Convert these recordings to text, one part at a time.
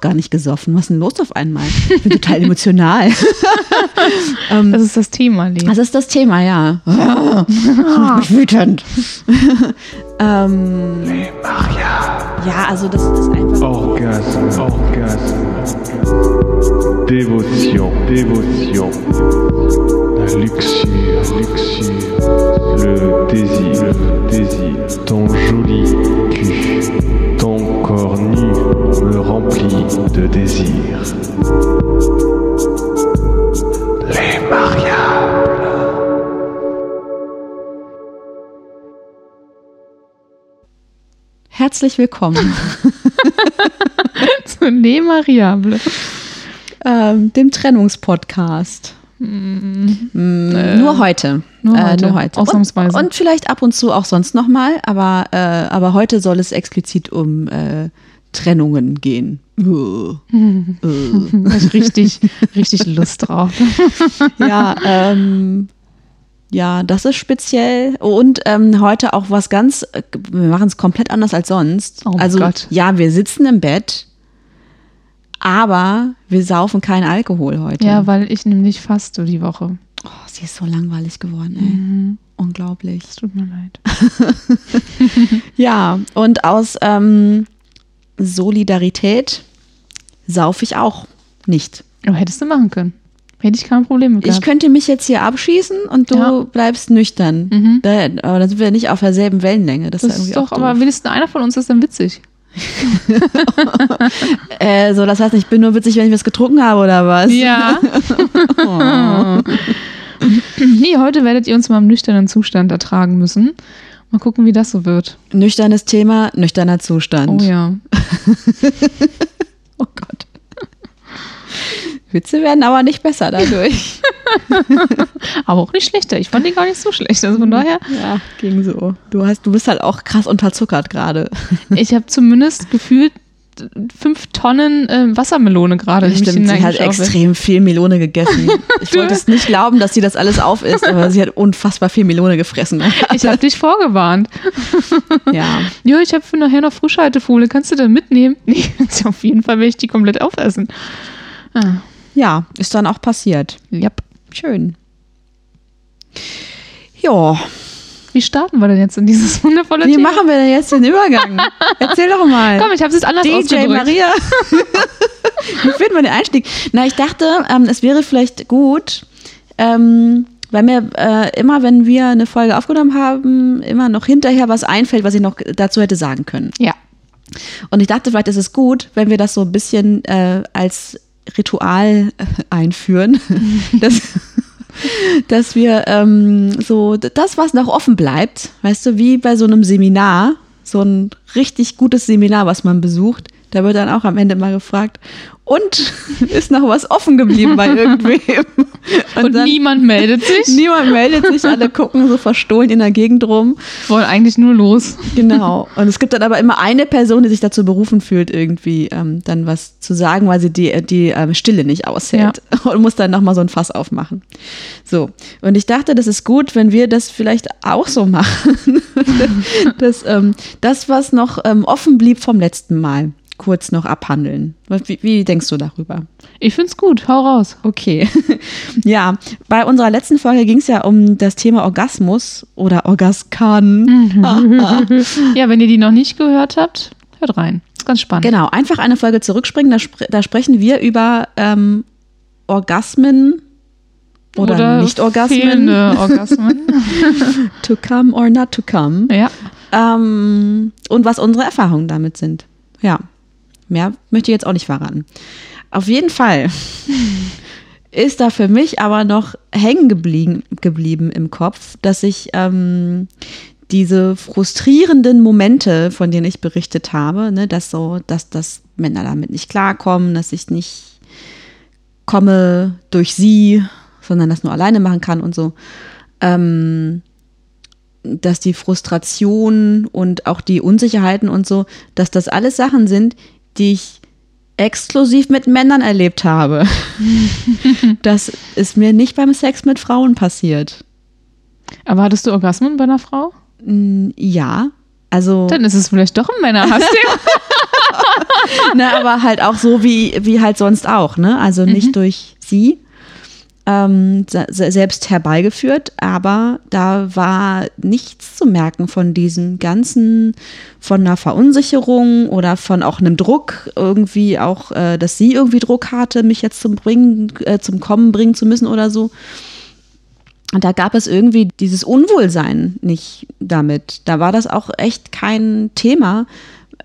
doch gar nicht gesoffen. Was ist denn los auf einmal? Ich bin total emotional. ähm, das ist das Thema, Lee. Das ist das Thema, ja. Ah, ich bin wütend. ähm, ja, also das ist einfach. Orgasme. Dévotion, Dévotion. La luxure, luxure. Le désir, le désir. Ton joli cul, ton corps remplit de désir. Les mariables. Herzlich willkommen Zu Ne Mariable. ähm, dem Trennungspodcast. Mm, nur heute. nur Äh, heute, nur heute. ausnahmsweise. Und, und vielleicht ab und zu auch sonst nochmal, aber, äh, aber heute soll es explizit um äh, Trennungen gehen. Da hab ich richtig, richtig Lust drauf. ja, ähm, ja, das ist speziell. Und ähm, heute auch was ganz, äh, wir machen es komplett anders als sonst. Oh also, Gott. ja, wir sitzen im Bett, aber wir saufen keinen Alkohol heute. Ja, weil ich nämlich faste die Woche. oh, sie ist so langweilig geworden, ey. Unglaublich. Es tut mir leid. Ja, und aus ähm, Solidarität saufe ich auch nicht. Aber hättest du machen können. Hätte ich kein Problem mit Ich gehabt. könnte mich jetzt hier abschießen und du Ja. bleibst nüchtern. Mhm. Da, aber dann sind wir nicht auf derselben Wellenlänge. Das, Das ist ist doch, aber wenigstens einer von uns ist dann witzig. Äh, so, das heißt, ich bin nur witzig, wenn ich was getrunken habe oder was? Ja. nee, heute werdet ihr uns mal im nüchternen Zustand ertragen müssen. Mal gucken, wie das so wird. Nüchternes Thema, nüchterner Zustand. Oh ja. Oh Gott. Witze werden aber nicht besser dadurch. Aber auch nicht schlechter. Ich fand den gar nicht so schlecht. Also von daher, ja, ging so. Du, hast, du bist halt auch krass unterzuckert gerade. ich habe zumindest gefühlt fünf Tonnen äh, Wassermelone gerade. Stimmt, sie hat extrem viel Melone gegessen. Ich wollte es nicht glauben, dass sie das alles auf ist, aber sie hat unfassbar viel Melone gefressen. Ich habe dich vorgewarnt. Ja, Ja, ich habe für nachher noch Frischhaltefolie. Kannst du denn mitnehmen? Nee, auf jeden Fall will ich die komplett aufessen. Ah, ja, ist dann auch passiert. yep. Schön. Ja, Wie starten wir denn jetzt in dieses wundervolle wie Thema? machen wir denn jetzt den Übergang? Erzähl doch mal. Komm, ich habe es jetzt anders DJ ausgedrückt. Maria. Wie finden wir den Einstieg? Na, ich dachte, ähm, es wäre vielleicht gut, ähm, weil mir äh, immer, wenn wir eine Folge aufgenommen haben, immer noch hinterher was einfällt, was ich noch dazu hätte sagen können. Ja. Und ich dachte, vielleicht ist es gut, wenn wir das so ein bisschen äh, als Ritual äh, einführen, dass, dass wir ähm, so das, was noch offen bleibt, weißt du, wie bei so einem Seminar, so ein richtig gutes Seminar, was man besucht, da wird dann auch am Ende mal gefragt, und ist noch was offen geblieben bei irgendwem? Und, dann- niemand meldet sich. Niemand meldet sich, alle gucken so verstohlen in der Gegend rum. Wollen eigentlich nur los. Genau. Und es gibt dann aber immer eine Person, die sich dazu berufen fühlt, irgendwie ähm, dann was zu sagen, weil sie die, die ähm, Stille nicht aushält und muss dann nochmal so ein Fass aufmachen. So. Und ich dachte, das ist gut, wenn wir das vielleicht auch so machen. dass, ähm, das, was noch ähm, offen blieb vom letzten Mal, kurz noch abhandeln. Wie, wie denkst du darüber? Ich find's gut. Hau raus. Okay. ja, bei unserer letzten Folge ging es ja um das Thema Orgasmus oder Orgaskan. Ja, wenn ihr die noch nicht gehört habt, hört rein. Ist ganz spannend. Genau, einfach eine Folge zurückspringen. Da, spr da sprechen wir über ähm, Orgasmen oder, Nicht-Orgasmen. fehlende Orgasmen. To come or not to come. ja. Ähm, und was unsere Erfahrungen damit sind. Ja, mehr möchte ich jetzt auch nicht verraten. Auf jeden Fall ist da für mich aber noch hängen geblieben, geblieben im Kopf, dass ich ähm, diese frustrierenden Momente, von denen ich berichtet habe, ne, dass so, dass, dass Männer damit nicht klarkommen, dass ich nicht komme durch sie, sondern das nur alleine machen kann und so. Ähm, dass die Frustration und auch die Unsicherheiten und so, dass das alles Sachen sind, die ich exklusiv mit Männern erlebt habe. das ist mir nicht beim Sex mit Frauen passiert. Aber hattest du Orgasmen bei einer Frau? Mm, Ja, also Dann ist es vielleicht doch ein Männerhassthema. ne, aber halt auch so wie, wie halt sonst auch, ne? Also nicht durch sie ähm, se selbst herbeigeführt, aber da war nichts zu merken von diesem ganzen, von einer Verunsicherung oder von auch einem Druck, irgendwie auch, äh, dass sie irgendwie Druck hatte, mich jetzt zum Bringen, äh, zum Kommen bringen zu müssen oder so. Und da gab es irgendwie dieses Unwohlsein nicht damit. Da war das auch echt kein Thema,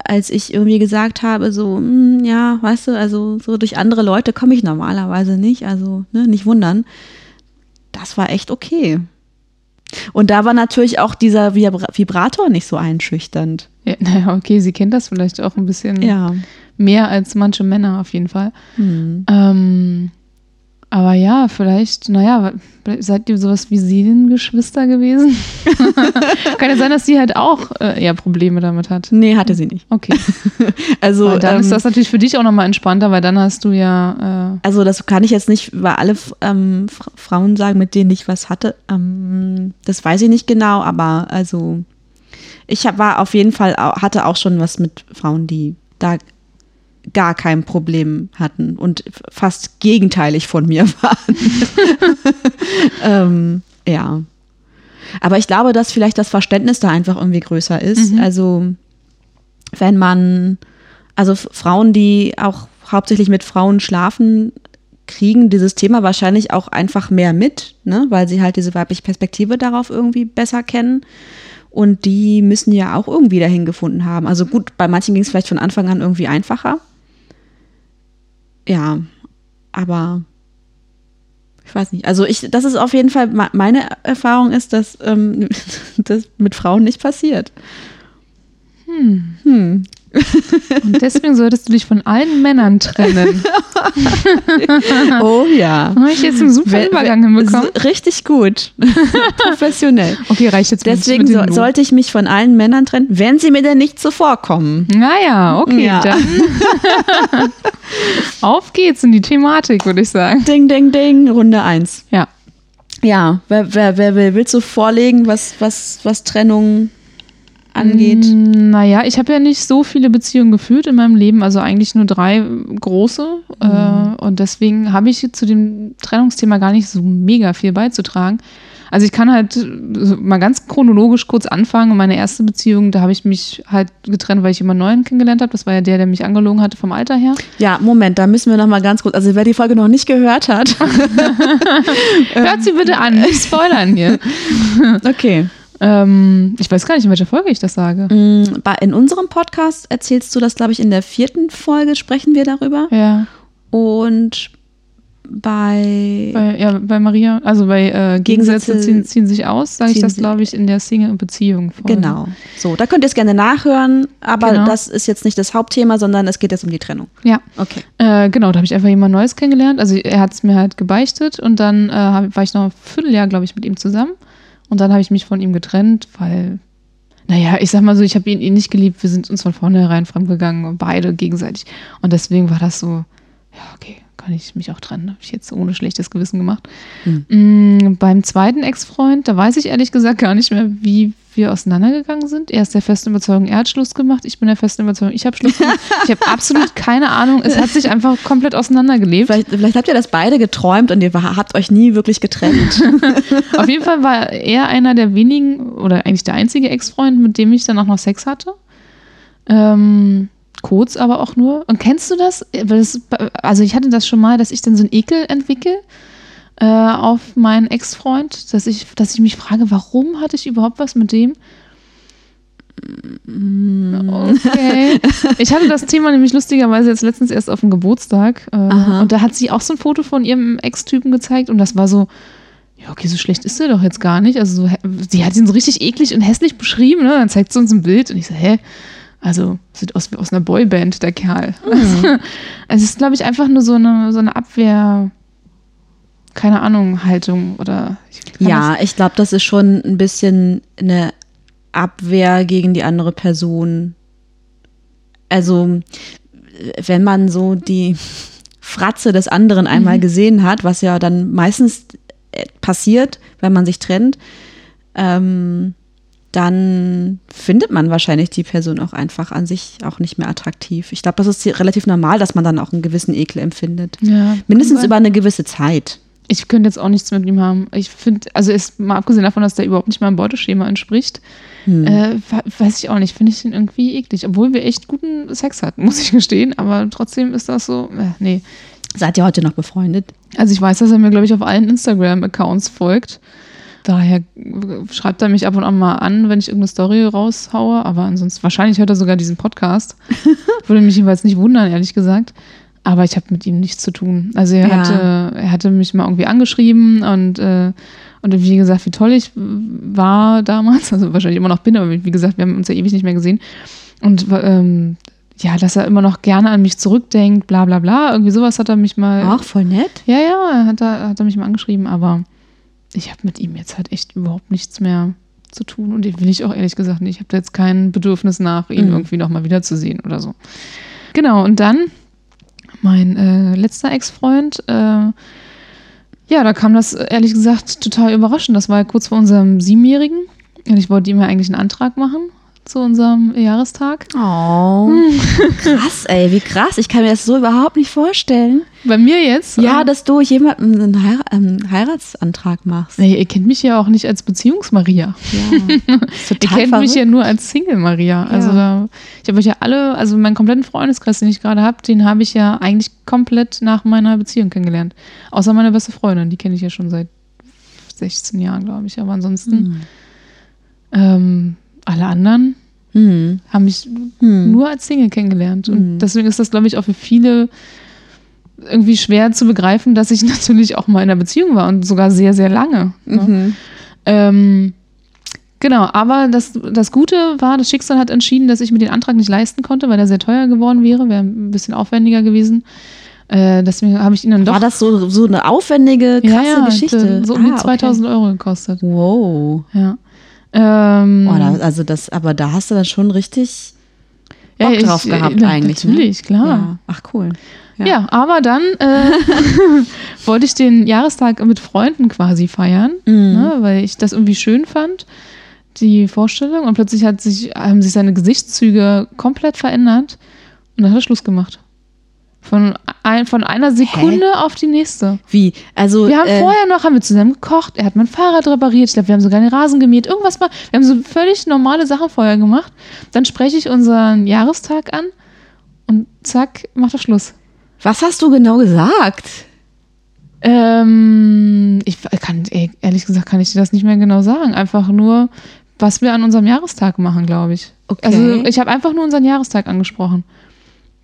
als ich irgendwie gesagt habe, so, hm, ja, weißt du, also so durch andere Leute komme ich normalerweise nicht, also ne, nicht wundern. Das war echt okay. Und da war natürlich auch dieser Vibra Vibrator nicht so einschüchternd. Ja, naja, okay, sie kennt das vielleicht auch ein bisschen Ja. mehr als manche Männer auf jeden Fall. Hm. Ähm, aber ja, vielleicht, naja, seid ihr sowas wie Seelengeschwister gewesen? Kann ja sein, dass sie halt auch äh, eher Probleme damit hat. Nee, hatte sie nicht. Okay. Also, Weil dann ähm, ist das natürlich für dich auch nochmal entspannter, weil dann hast du ja, äh, also das kann ich jetzt nicht über alle ähm, Fra- Frauen sagen, mit denen ich was hatte. Ähm, das weiß ich nicht genau, aber also ich hab, war auf jeden Fall, hatte auch schon was mit Frauen, die da gar kein Problem hatten und fast gegenteilig von mir waren. ähm, ja. Aber ich glaube, dass vielleicht das Verständnis da einfach irgendwie größer ist. Also wenn man, also Frauen, die auch hauptsächlich mit Frauen schlafen, kriegen dieses Thema wahrscheinlich auch einfach mehr mit, ne? weil sie halt diese weibliche Perspektive darauf irgendwie besser kennen. Und die müssen ja auch irgendwie dahin gefunden haben. Also gut, bei manchen ging es vielleicht von Anfang an irgendwie einfacher. Ja, aber ich weiß nicht. Also ich, das ist auf jeden Fall, me- meine Erfahrung ist, dass ähm, das mit Frauen nicht passiert. Und deswegen solltest du dich von allen Männern trennen. Oh ja. Habe ich jetzt einen super Wer- Übergang wer- hinbekommen? Richtig gut. Professionell. Okay, reicht jetzt Deswegen so, sollte ich mich von allen Männern trennen, wenn sie mir denn nicht zuvorkommen. Naja, okay, Ja. dann auf geht's in die Thematik, würde ich sagen. Ding, ding, ding, Runde eins. Ja. Ja, wer, wer, wer will, willst du vorlegen, was, was, was Trennung angeht? Mm, Naja, ich habe ja nicht so viele Beziehungen geführt in meinem Leben, also eigentlich nur drei große. Äh, und deswegen habe ich zu dem Trennungsthema gar nicht so mega viel beizutragen. Also ich kann halt so mal ganz chronologisch kurz anfangen. Meine erste Beziehung, da habe ich mich halt getrennt, weil ich jemanden neuen kennengelernt habe. Das war ja der, der mich angelogen hatte vom Alter her. Ja, Moment, da müssen wir noch mal ganz kurz, also wer die Folge noch nicht gehört hat. Hört sie bitte an, nicht spoilern hier. okay. Ähm, ich weiß gar nicht, in welcher Folge ich das sage. Mm, In unserem Podcast erzählst du das, glaube ich, in der vierten Folge sprechen wir darüber. Ja, Und bei, bei, ja, bei Maria, also bei äh, Gegensätze, Gegensätze ziehen, ziehen sich aus, sage ich das, glaube ich, in der Single-Beziehung. Genau. So, da könnt ihr es gerne nachhören, aber Genau. das ist jetzt nicht das Hauptthema, sondern es geht jetzt um die Trennung. Ja, Okay. äh, genau, da habe ich einfach jemand Neues kennengelernt. Also er hat es mir halt gebeichtet und dann äh, war ich noch ein Vierteljahr, glaube ich, mit ihm zusammen. Und dann habe ich mich von ihm getrennt, weil, naja, ich sag mal so, ich habe ihn, ihn nicht geliebt. Wir sind uns von vornherein fremdgegangen, beide gegenseitig. Und deswegen war das so, ja, okay, kann ich mich auch trennen. Habe ich jetzt ohne schlechtes Gewissen gemacht. Mm, beim zweiten Ex-Freund, da weiß ich ehrlich gesagt gar nicht mehr, wie wir auseinandergegangen sind. Er ist der festen Überzeugung, er hat Schluss gemacht. Ich bin der festen Überzeugung, ich habe Schluss gemacht. Ich habe absolut keine Ahnung. Es hat sich einfach komplett auseinandergelebt. Vielleicht, vielleicht habt ihr das beide geträumt und ihr habt euch nie wirklich getrennt. Auf jeden Fall war er einer der wenigen oder eigentlich der einzige Ex-Freund, mit dem ich dann auch noch Sex hatte. Ähm, kurz aber auch nur. Und kennst du das? Also ich hatte das schon mal, dass ich dann so einen Ekel entwickle äh, auf meinen Ex-Freund, dass ich, dass ich mich frage, warum hatte ich überhaupt was mit dem? Okay. Ich hatte das Thema nämlich lustigerweise jetzt letztens erst auf dem Geburtstag. Äh, und da hat sie auch so ein Foto von ihrem Ex-Typen gezeigt und das war so, ja, okay, so schlecht ist er doch jetzt gar nicht. Also sie hat ihn so richtig eklig und hässlich beschrieben, ne? Dann zeigt sie uns ein Bild und ich so, hä? Also, sieht aus wie aus einer Boyband, der Kerl. Also, es ist, glaube ich, einfach nur so eine, so eine Abwehr, keine Ahnung, Haltung oder. Ich ja, ich glaube, das ist schon ein bisschen eine Abwehr gegen die andere Person. Also, wenn man so die Fratze des anderen einmal gesehen hat, was ja dann meistens äh, passiert, wenn man sich trennt, ähm, dann findet man wahrscheinlich die Person auch einfach an sich auch nicht mehr attraktiv. Ich glaube, das ist relativ normal, dass man dann auch einen gewissen Ekel empfindet. Ja, Mindestens über eine gewisse Zeit. Ich könnte jetzt auch nichts mit ihm haben. Ich finde, also ist mal abgesehen davon, dass der überhaupt nicht meinem Beuteschema entspricht, Hm. äh, we- weiß ich auch nicht, finde ich ihn irgendwie eklig. Obwohl wir echt guten Sex hatten, muss ich gestehen. Aber trotzdem ist das so, äh, nee. Seid ihr heute noch befreundet? Also ich weiß, dass er mir, glaube ich, auf allen Instagram-Accounts folgt. Daher schreibt er mich ab und an mal an, wenn ich irgendeine Story raushaue. Aber ansonsten, wahrscheinlich hört er sogar diesen Podcast. Würde mich jeweils nicht wundern, ehrlich gesagt. Aber ich habe mit ihm nichts zu tun. Also er, Ja. hatte, er hatte mich mal irgendwie angeschrieben und, äh, und wie gesagt, wie toll ich war damals. Also wahrscheinlich immer noch bin, aber wie gesagt, wir haben uns ja ewig nicht mehr gesehen. Und ähm, ja, dass er immer noch gerne an mich zurückdenkt, bla bla bla. Irgendwie sowas hat er mich mal Ach, voll nett. ja, ja, hat er, hat er mich mal angeschrieben, aber ich habe mit ihm jetzt halt echt überhaupt nichts mehr zu tun und den will ich auch ehrlich gesagt nicht. Ich habe da jetzt kein Bedürfnis nach, ihn Mhm. irgendwie nochmal wiederzusehen oder so. Genau, und dann mein äh, letzter Ex-Freund, äh, ja, da kam das ehrlich gesagt total überraschend. Das war ja kurz vor unserem Siebenjährigen und ich wollte ihm ja eigentlich einen Antrag machen zu unserem Jahrestag. Oh, krass, ey, wie krass. Ich kann mir das so überhaupt nicht vorstellen. Bei mir jetzt? Ja, ähm, dass du jemandem einen Heira einen Heiratsantrag machst. Nee, ihr kennt mich ja auch nicht als Beziehungsmaria. Ja, Ihr kennt mich ja verrückt. nur als Single Maria. Also Ja. ich habe euch ja alle, also meinen kompletten Freundeskreis, den ich gerade habe, den habe ich ja eigentlich komplett nach meiner Beziehung kennengelernt. Außer meine beste Freundin, die kenne ich ja schon seit 16 Jahren, glaube ich. Aber ansonsten, ähm, alle anderen Hm. haben mich Hm. nur als Single kennengelernt. Und Mhm. deswegen ist das, glaube ich, auch für viele irgendwie schwer zu begreifen, dass ich natürlich auch mal in einer Beziehung war und sogar sehr, sehr lange. Ne? Mhm. Ähm, genau, aber das, das Gute war, das Schicksal hat entschieden, dass ich mir den Antrag nicht leisten konnte, weil er sehr teuer geworden wäre, wäre ein bisschen aufwendiger gewesen. Äh, deswegen habe ich ihn dann doch. War das so, so eine aufwendige, krasse ja, ja, Geschichte? So um die Ah, okay. 2000 Euro gekostet. Wow. Ja. Ähm, Oh, da, also das, aber da hast du dann schon richtig ja, Bock ich- drauf gehabt na, eigentlich. Natürlich, ne? klar. Ja. Ach cool. Ja. aber dann äh, wollte ich den Jahrestag mit Freunden quasi feiern, Mhm. ne, weil ich das irgendwie schön fand, die Vorstellung. Und plötzlich hat sich, haben sich seine Gesichtszüge komplett verändert und dann hat er Schluss gemacht. Von, ein, von einer Sekunde auf die nächste. Wie? Also Wir haben äh, vorher noch, haben wir zusammen gekocht, er hat mein Fahrrad repariert, ich glaube, wir haben sogar den Rasen gemäht, irgendwas mal. Wir haben so völlig normale Sachen vorher gemacht. Dann spreche ich unseren Jahrestag an und zack, macht er Schluss. was hast du genau gesagt? Ähm, ich kann, ehrlich gesagt, kann ich dir das nicht mehr genau sagen. Einfach nur, was wir an unserem Jahrestag machen, glaube ich. Okay. Also ich habe einfach nur unseren Jahrestag angesprochen.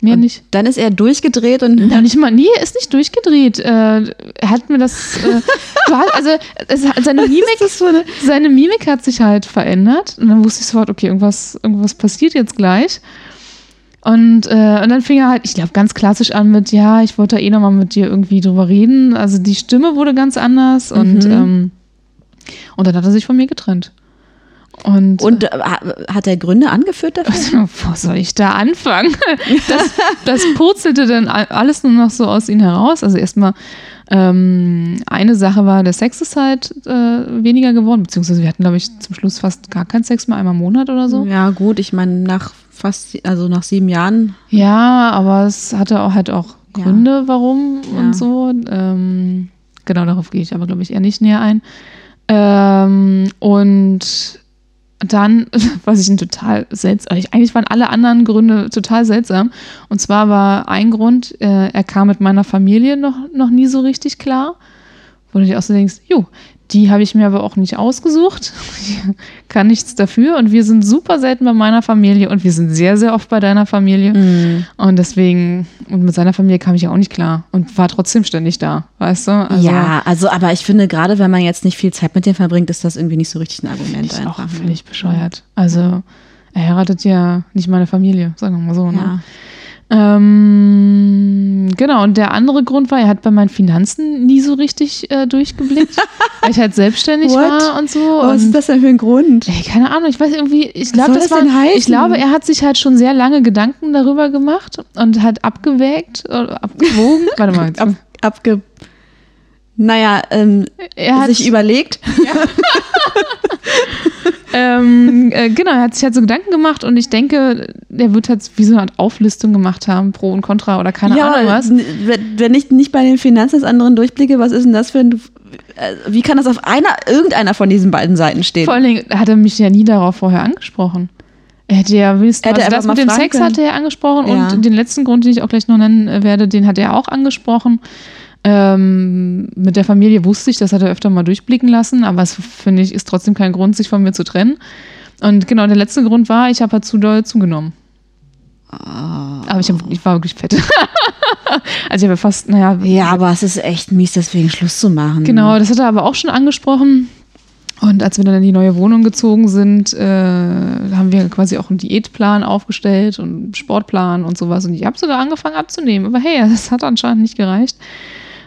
Mehr nicht. Dann ist er durchgedreht und Ja, nicht mal, nee, er ist nicht durchgedreht. Äh, er hat mir das, äh, hast, also es, seine Mimik, seine Mimik hat sich halt verändert und dann wusste ich sofort, okay, irgendwas, irgendwas passiert jetzt gleich. Und, äh, und dann fing er halt, ich glaube, ganz klassisch an mit, ja, ich wollte da eh nochmal mit dir irgendwie drüber reden. Also die Stimme wurde ganz anders und, Mhm. ähm, und dann hat er sich von mir getrennt. Und, Und äh, hat er Gründe angeführt dafür? wo soll ich da anfangen? Das, das purzelte dann alles nur noch so aus ihm heraus. Also erstmal ähm, eine Sache war, der Sex ist halt äh, weniger geworden, beziehungsweise wir hatten, glaube ich, zum Schluss fast gar keinen Sex mehr, einmal im Monat oder so. Ja, gut, ich meine, nach fast, also nach sieben Jahren. Ja, aber es hatte auch halt auch Ja. Gründe, warum Ja. und so. Ähm, genau, darauf gehe ich aber, glaube ich, eher nicht näher ein. Ähm, und dann, was ich ein total seltsam, eigentlich waren alle anderen Gründe total seltsam. Und zwar war ein Grund, äh, er kam mit meiner Familie noch, noch nie so richtig klar. Wo du dir auch so denkst, jo, die habe ich mir aber auch nicht ausgesucht. Ich kann nichts dafür. Und wir sind super selten bei meiner Familie und wir sind sehr, sehr oft bei deiner Familie. Mhm. Und deswegen, und mit seiner Familie kam ich ja auch nicht klar und war trotzdem ständig da, weißt du? Also, ja, also, aber ich finde, gerade wenn man jetzt nicht viel Zeit mit dem verbringt, ist das irgendwie nicht so richtig ein Argument ist einfach. auch ne? völlig bescheuert. Also, er heiratet ja nicht meine Familie, sagen wir mal so. Ne? Ja. Ähm, genau, und der andere Grund war, er hat bei meinen Finanzen nie so richtig äh, durchgeblickt, weil ich halt selbstständig What? war und so. Was und ist das denn für ein Grund? Ey, keine Ahnung, ich weiß irgendwie, ich Was glaube, das, das war, ich glaube, er hat sich halt schon sehr lange Gedanken darüber gemacht und hat abgewägt oder abgewogen. Warte mal, Ab, abge. Naja, ähm, er hat sich überlegt. ähm, äh, genau, er hat sich halt so Gedanken gemacht und ich denke, er wird halt wie so eine Art Auflistung gemacht haben, Pro und Contra oder keine ja, Ahnung was. wenn- ich nicht bei den Finanzen des anderen durchblicke, was ist denn das für ein. äh, Wie kann das auf einer, irgendeiner von diesen beiden Seiten stehen? Vor allen Dingen hat er mich ja nie darauf vorher angesprochen. Er hätte ja wenigstens, Hätte also das mit dem Sex können. hatte er angesprochen Ja. und den letzten Grund, den ich auch gleich noch nennen werde, den hat er auch angesprochen. Ähm, mit der Familie wusste ich, das hat er öfter mal durchblicken lassen, aber es finde ich ist trotzdem kein Grund, sich von mir zu trennen. Und genau, der letzte Grund war, ich habe halt zu doll zugenommen. Ah. Aber ich, hab, ich war wirklich fett. also ich habe fast, naja, Ja, aber es ist echt mies, deswegen Schluss zu machen. Genau, das hat er aber auch schon angesprochen. Und als wir dann in die neue Wohnung gezogen sind, äh, haben wir quasi auch einen Diätplan aufgestellt und einen Sportplan und sowas. Und ich habe sogar angefangen abzunehmen. Aber hey, das hat anscheinend nicht gereicht.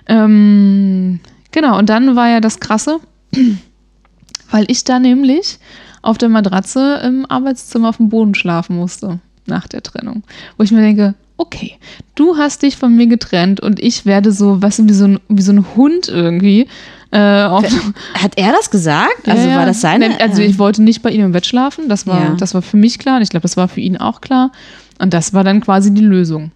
Ähm, genau, und dann war ja das Krasse, weil ich da nämlich auf der Matratze im Arbeitszimmer auf dem Boden schlafen musste nach der Trennung. Wo ich mir denke, okay, du hast dich von mir getrennt und ich werde so, weißt du, wie so ein, wie so ein Hund irgendwie. Äh, Hat er das gesagt? Also Ja, war das seine? Also ich wollte nicht bei ihm im Bett schlafen, das war, Ja. das war für mich klar und ich glaube, das war für ihn auch klar. Und das war dann quasi die Lösung.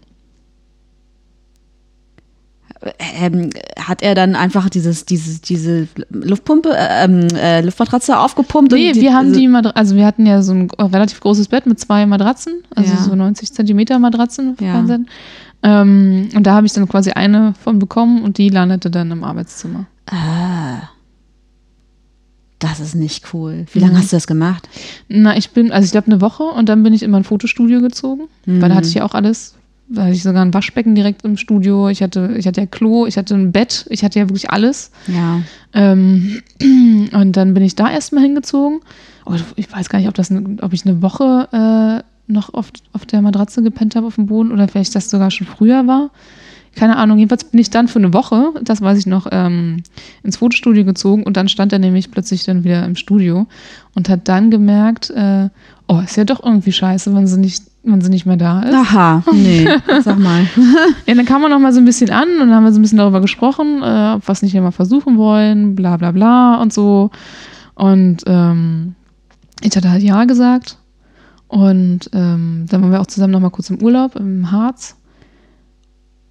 Ähm, hat er dann einfach dieses, dieses, diese Luftpumpe, äh, ähm, äh, Luftmatratze aufgepumpt? Nee, die- wir haben die Madra also wir hatten ja so ein relativ großes Bett mit zwei Matratzen, also Ja. so 90 Zentimeter Matratzen. Ja. Ähm, und da habe ich dann quasi eine von bekommen und die landete dann im Arbeitszimmer. Ah. Das ist nicht cool. Wie lange hast du das gemacht? Na, ich bin, also ich glaube eine Woche und dann bin ich in mein Fotostudio gezogen, weil da hatte ich ja auch alles. Da hatte ich sogar ein Waschbecken direkt im Studio. Ich hatte, ich hatte ja Klo, ich hatte ein Bett, ich hatte ja wirklich alles. Ja. Ähm, und dann bin ich da erstmal hingezogen. Oh, ich weiß gar nicht, ob, das, ob ich eine Woche äh, noch auf, auf der Matratze gepennt habe auf dem Boden oder vielleicht das sogar schon früher war. Keine Ahnung. Jedenfalls bin ich dann für eine Woche, das weiß ich noch, ähm, ins Fotostudio gezogen und dann stand er nämlich plötzlich dann wieder im Studio und hat dann gemerkt, äh, oh, ist ja doch irgendwie scheiße, wenn sie nicht, wenn sie nicht mehr da ist. Aha, nee, sag mal. Ja, dann kam man noch mal so ein bisschen an und dann haben wir so ein bisschen darüber gesprochen, äh, ob wir es nicht immer versuchen wollen, bla bla bla und so. Und ähm, ich hatte halt ja gesagt. Und ähm, dann waren wir auch zusammen noch mal kurz im Urlaub im Harz.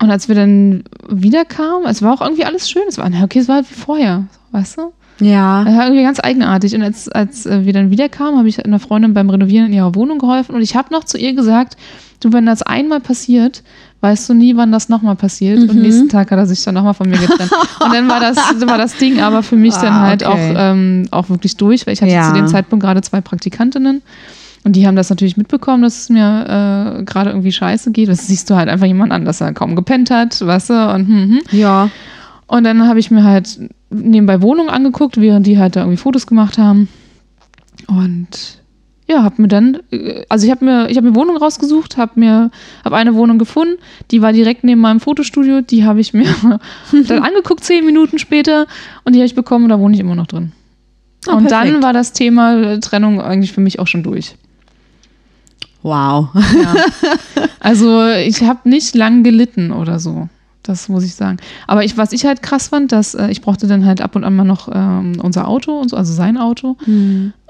Und als wir dann wiederkamen, es war auch irgendwie alles schön. Es war, na, okay, es war halt wie vorher, weißt du? Ja. Das war irgendwie ganz eigenartig. Und als, als äh, wir dann wiederkamen, habe ich einer Freundin beim Renovieren in ihrer Wohnung geholfen. Und ich habe noch zu ihr gesagt, du, wenn das einmal passiert, weißt du nie, wann das nochmal passiert. Und nächsten Tag hat er sich dann nochmal von mir getrennt. und dann war das, war das Ding aber für mich dann Ah, halt okay. auch, ähm, auch wirklich durch, weil ich hatte Ja. zu dem Zeitpunkt gerade zwei Praktikantinnen. Und die haben das natürlich mitbekommen, dass es mir äh, gerade irgendwie scheiße geht. Das siehst du halt einfach jemand an, dass er kaum gepennt hat, weißt du? Und, hm, hm. Ja. Und dann habe ich mir halt nebenbei Wohnungen angeguckt, während die halt da irgendwie Fotos gemacht haben. Und ja, habe mir dann, äh, also ich habe mir, ich habe mir Wohnung rausgesucht, habe mir, habe eine Wohnung gefunden, die war direkt neben meinem Fotostudio, die habe ich mir dann angeguckt zehn Minuten später und die habe ich bekommen und da wohne ich immer noch drin. Ah, und perfekt. dann war das Thema äh, Trennung eigentlich für mich auch schon durch. Wow. Also ich habe nicht lang gelitten oder so. Das muss ich sagen. Aber ich, was ich halt krass fand, dass äh, ich brauchte dann halt ab und an mal noch ähm, unser Auto und so, also sein Auto.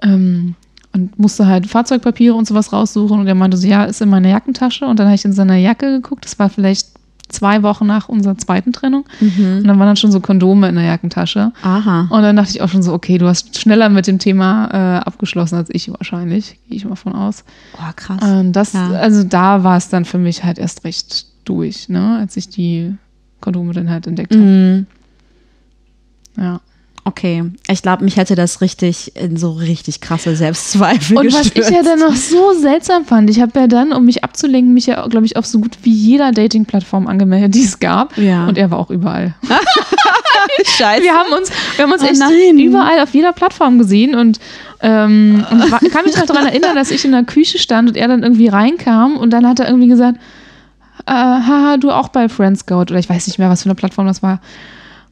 Ähm, und musste halt Fahrzeugpapiere und sowas raussuchen. Und er meinte so, ja, ist in meiner Jackentasche. Und dann habe ich in seiner Jacke geguckt. Das war vielleicht zwei Wochen nach unserer zweiten Trennung. Und dann waren dann schon so Kondome in der Jackentasche. Aha. Und dann dachte ich auch schon so, okay, du hast schneller mit dem Thema äh, abgeschlossen als ich wahrscheinlich. Gehe ich mal von aus. Oh, krass. Und das, Ja. also da war es dann für mich halt erst recht durch, ne, als ich die Kondome dann halt entdeckt habe. Mhm. Ja. Okay. Ich glaube, mich hätte das richtig in so richtig krasse Selbstzweifel Und was ich gestürzt. ja dann noch so seltsam fand, ich habe ja dann, um mich abzulenken, mich ja, glaube ich, auf so gut wie jeder Dating-Plattform angemeldet, die es gab. Ja. Und er war auch überall. Scheiße. Wir haben uns, wir haben uns Oh echt nein. überall auf jeder Plattform gesehen und, ähm, und ich war, kann mich noch daran erinnern, dass ich in der Küche stand und er dann irgendwie reinkam und dann hat er irgendwie gesagt, äh, haha, du auch bei Friends Scout oder ich weiß nicht mehr, was für eine Plattform das war.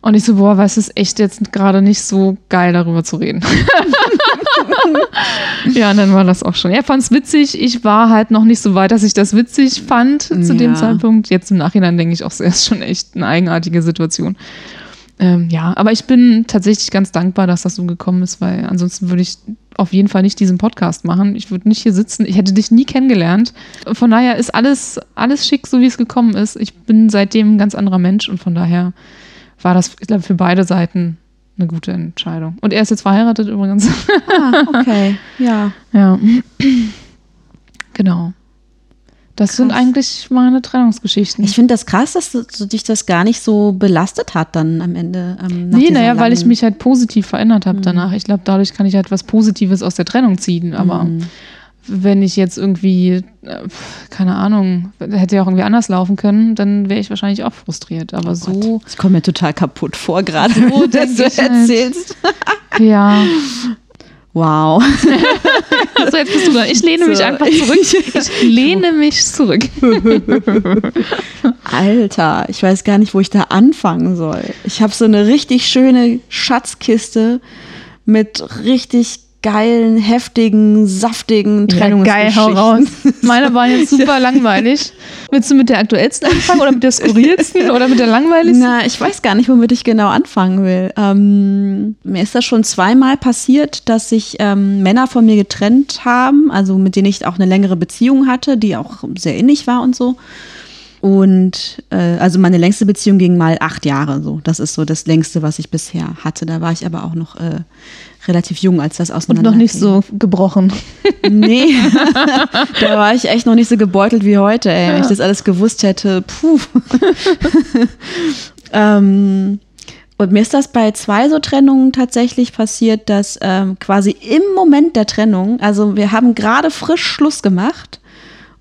Und ich so, boah, was ist echt jetzt gerade nicht so geil, darüber zu reden. ja, und dann war das auch schon. Er fand es witzig. Ich war halt noch nicht so weit, dass ich das witzig fand zu dem Ja. Zeitpunkt. Jetzt im Nachhinein denke ich auch, es ist schon echt eine eigenartige Situation. Ähm, ja, aber ich bin tatsächlich ganz dankbar, dass das so gekommen ist, weil ansonsten würde ich auf jeden Fall nicht diesen Podcast machen. Ich würde nicht hier sitzen. Ich hätte dich nie kennengelernt. Von daher ist alles, alles schick, so wie es gekommen ist. Ich bin seitdem ein ganz anderer Mensch und von daher war das, ich glaube, für beide Seiten eine gute Entscheidung. Und er ist jetzt verheiratet übrigens. Ah, okay. Ja. ja. Genau. Das sind Krass. eigentlich meine Trennungsgeschichten. Ich finde das krass, dass du, dich das gar nicht so belastet hat dann am Ende. Ähm, Nee, naja, weil ich mich halt positiv verändert habe danach. Ich glaube, dadurch kann ich halt was Positives aus der Trennung ziehen. Aber Mhm. Wenn ich jetzt irgendwie, äh, keine Ahnung, hätte ja auch irgendwie anders laufen können, dann wäre ich wahrscheinlich auch frustriert. Aber so, Ich komme mir total kaputt vor gerade, So denk du ich halt. erzählst. ja. Wow. So, jetzt bist du da. Ich lehne mich So. einfach zurück. Ich lehne mich zurück. Alter, ich weiß gar nicht, wo ich da anfangen soll. Ich habe so eine richtig schöne Schatzkiste mit richtig geilen, heftigen, saftigen Ja, geil, hau raus. Meine waren jetzt super langweilig. Willst du mit der aktuellsten anfangen oder mit der skurrilsten oder mit der langweiligsten? Na, ich weiß gar nicht, womit ich genau anfangen will. Ähm, mir ist das schon zweimal passiert, dass sich ähm, Männer von mir getrennt haben, also mit denen ich auch eine längere Beziehung hatte, die auch sehr innig war und so. Und äh, also meine längste Beziehung ging mal acht Jahre so. Das ist so das längste, was ich bisher hatte. Da war ich aber auch noch äh, relativ jung, als das Und auseinander noch nicht so gebrochen. Nee, da war ich echt noch nicht so gebeutelt wie heute, ey. Wenn ich das alles gewusst hätte, puh. ähm, und mir ist das bei zwei so Trennungen tatsächlich passiert, dass ähm, quasi im Moment der Trennung, also wir haben gerade frisch Schluss gemacht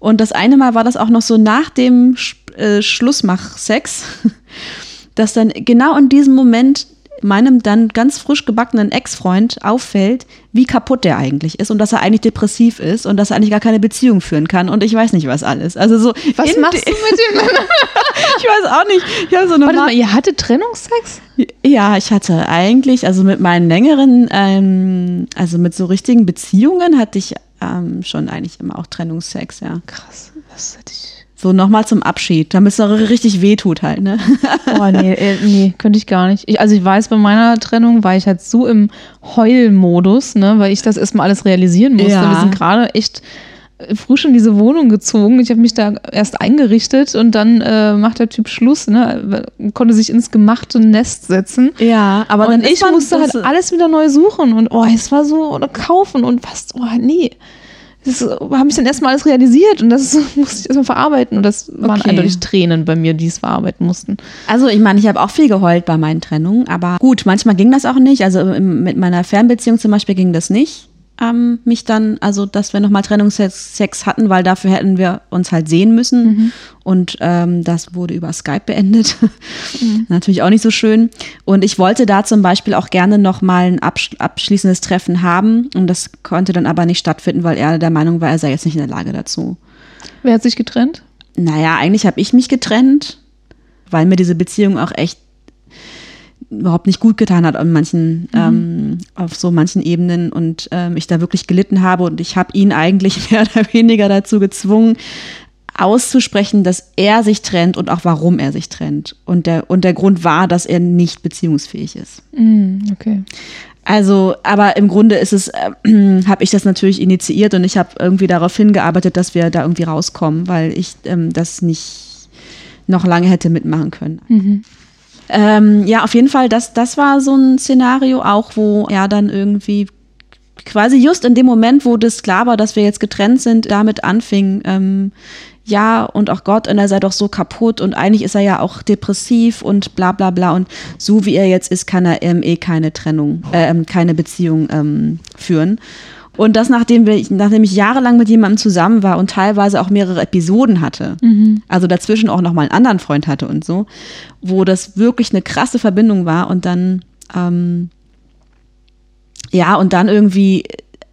und das eine Mal war das auch noch so nach dem Sch äh, Schlussmach-Sex, dass dann genau in diesem Moment meinem dann ganz frisch gebackenen Ex-Freund auffällt, wie kaputt der eigentlich ist und dass er eigentlich depressiv ist und dass er eigentlich gar keine Beziehung führen kann und ich weiß nicht was alles. Also so Was machst du mit dem? Ich weiß auch nicht. Ich habe so eine Warte Ma- mal, ihr hattet Trennungsex? ja, ich hatte eigentlich, also mit meinen längeren, ähm, also mit so richtigen Beziehungen hatte ich ähm, schon eigentlich immer auch Trennungsex, ja. Krass, was hätte ich. So nochmal zum Abschied, damit es noch richtig wehtut halt, ne? Oh, nee, äh, nee, könnte ich gar nicht. Ich, also ich weiß, bei meiner Trennung war ich halt so im Heulmodus, ne, weil ich das erstmal alles realisieren musste. Ja. Wir sind gerade echt frisch in diese Wohnung gezogen. Ich habe mich da erst eingerichtet und dann äh, macht der Typ Schluss, ne, konnte sich ins gemachte Nest setzen. Ja, aber und dann ich musste halt alles wieder neu suchen und oh, es war so oder kaufen und was, oh nee. Das habe ich dann erstmal alles realisiert und das musste ich erstmal verarbeiten und das waren Okay. eindeutig Tränen bei mir, die es verarbeiten mussten. Also ich meine, ich habe auch viel geheult bei meinen Trennungen, aber gut, manchmal ging das auch nicht. Also mit meiner Fernbeziehung zum Beispiel ging das nicht. Ähm, mich dann, also dass wir nochmal Trennungsex Sex hatten, weil dafür hätten wir uns halt sehen müssen. Und ähm, das wurde über Skype beendet. Natürlich auch nicht so schön. Und ich wollte da zum Beispiel auch gerne nochmal ein absch abschließendes Treffen haben. Und das konnte dann aber nicht stattfinden, weil er der Meinung war, er sei jetzt nicht in der Lage dazu. Wer hat sich getrennt? Naja, eigentlich habe ich mich getrennt, weil mir diese Beziehung auch echt überhaupt nicht gut getan hat an manchen, ähm, auf so manchen Ebenen und ähm, ich da wirklich gelitten habe und ich habe ihn eigentlich mehr oder weniger dazu gezwungen, auszusprechen, dass er sich trennt und auch warum er sich trennt. Und der, und der Grund war, dass er nicht beziehungsfähig ist. Mm, okay. Also, aber im Grunde ist es, äh, habe ich das natürlich initiiert und ich habe irgendwie darauf hingearbeitet, dass wir da irgendwie rauskommen, weil ich ähm, das nicht noch lange hätte mitmachen können. Ähm, ja, auf jeden Fall, das, das war so ein Szenario auch, wo er dann irgendwie quasi just in dem Moment, wo das klar war, dass wir jetzt getrennt sind, damit anfing, ähm, ja, und auch Gott, und er sei doch so kaputt und eigentlich ist er ja auch depressiv und bla bla bla und so wie er jetzt ist, kann er ähm, eh keine Trennung, äh, ähm, keine Beziehung ähm, führen. Und das, nachdem, wir, nachdem ich jahrelang mit jemandem zusammen war und teilweise auch mehrere Episoden hatte, also dazwischen auch nochmal einen anderen Freund hatte und so, wo das wirklich eine krasse Verbindung war und dann, ähm, ja, und dann irgendwie,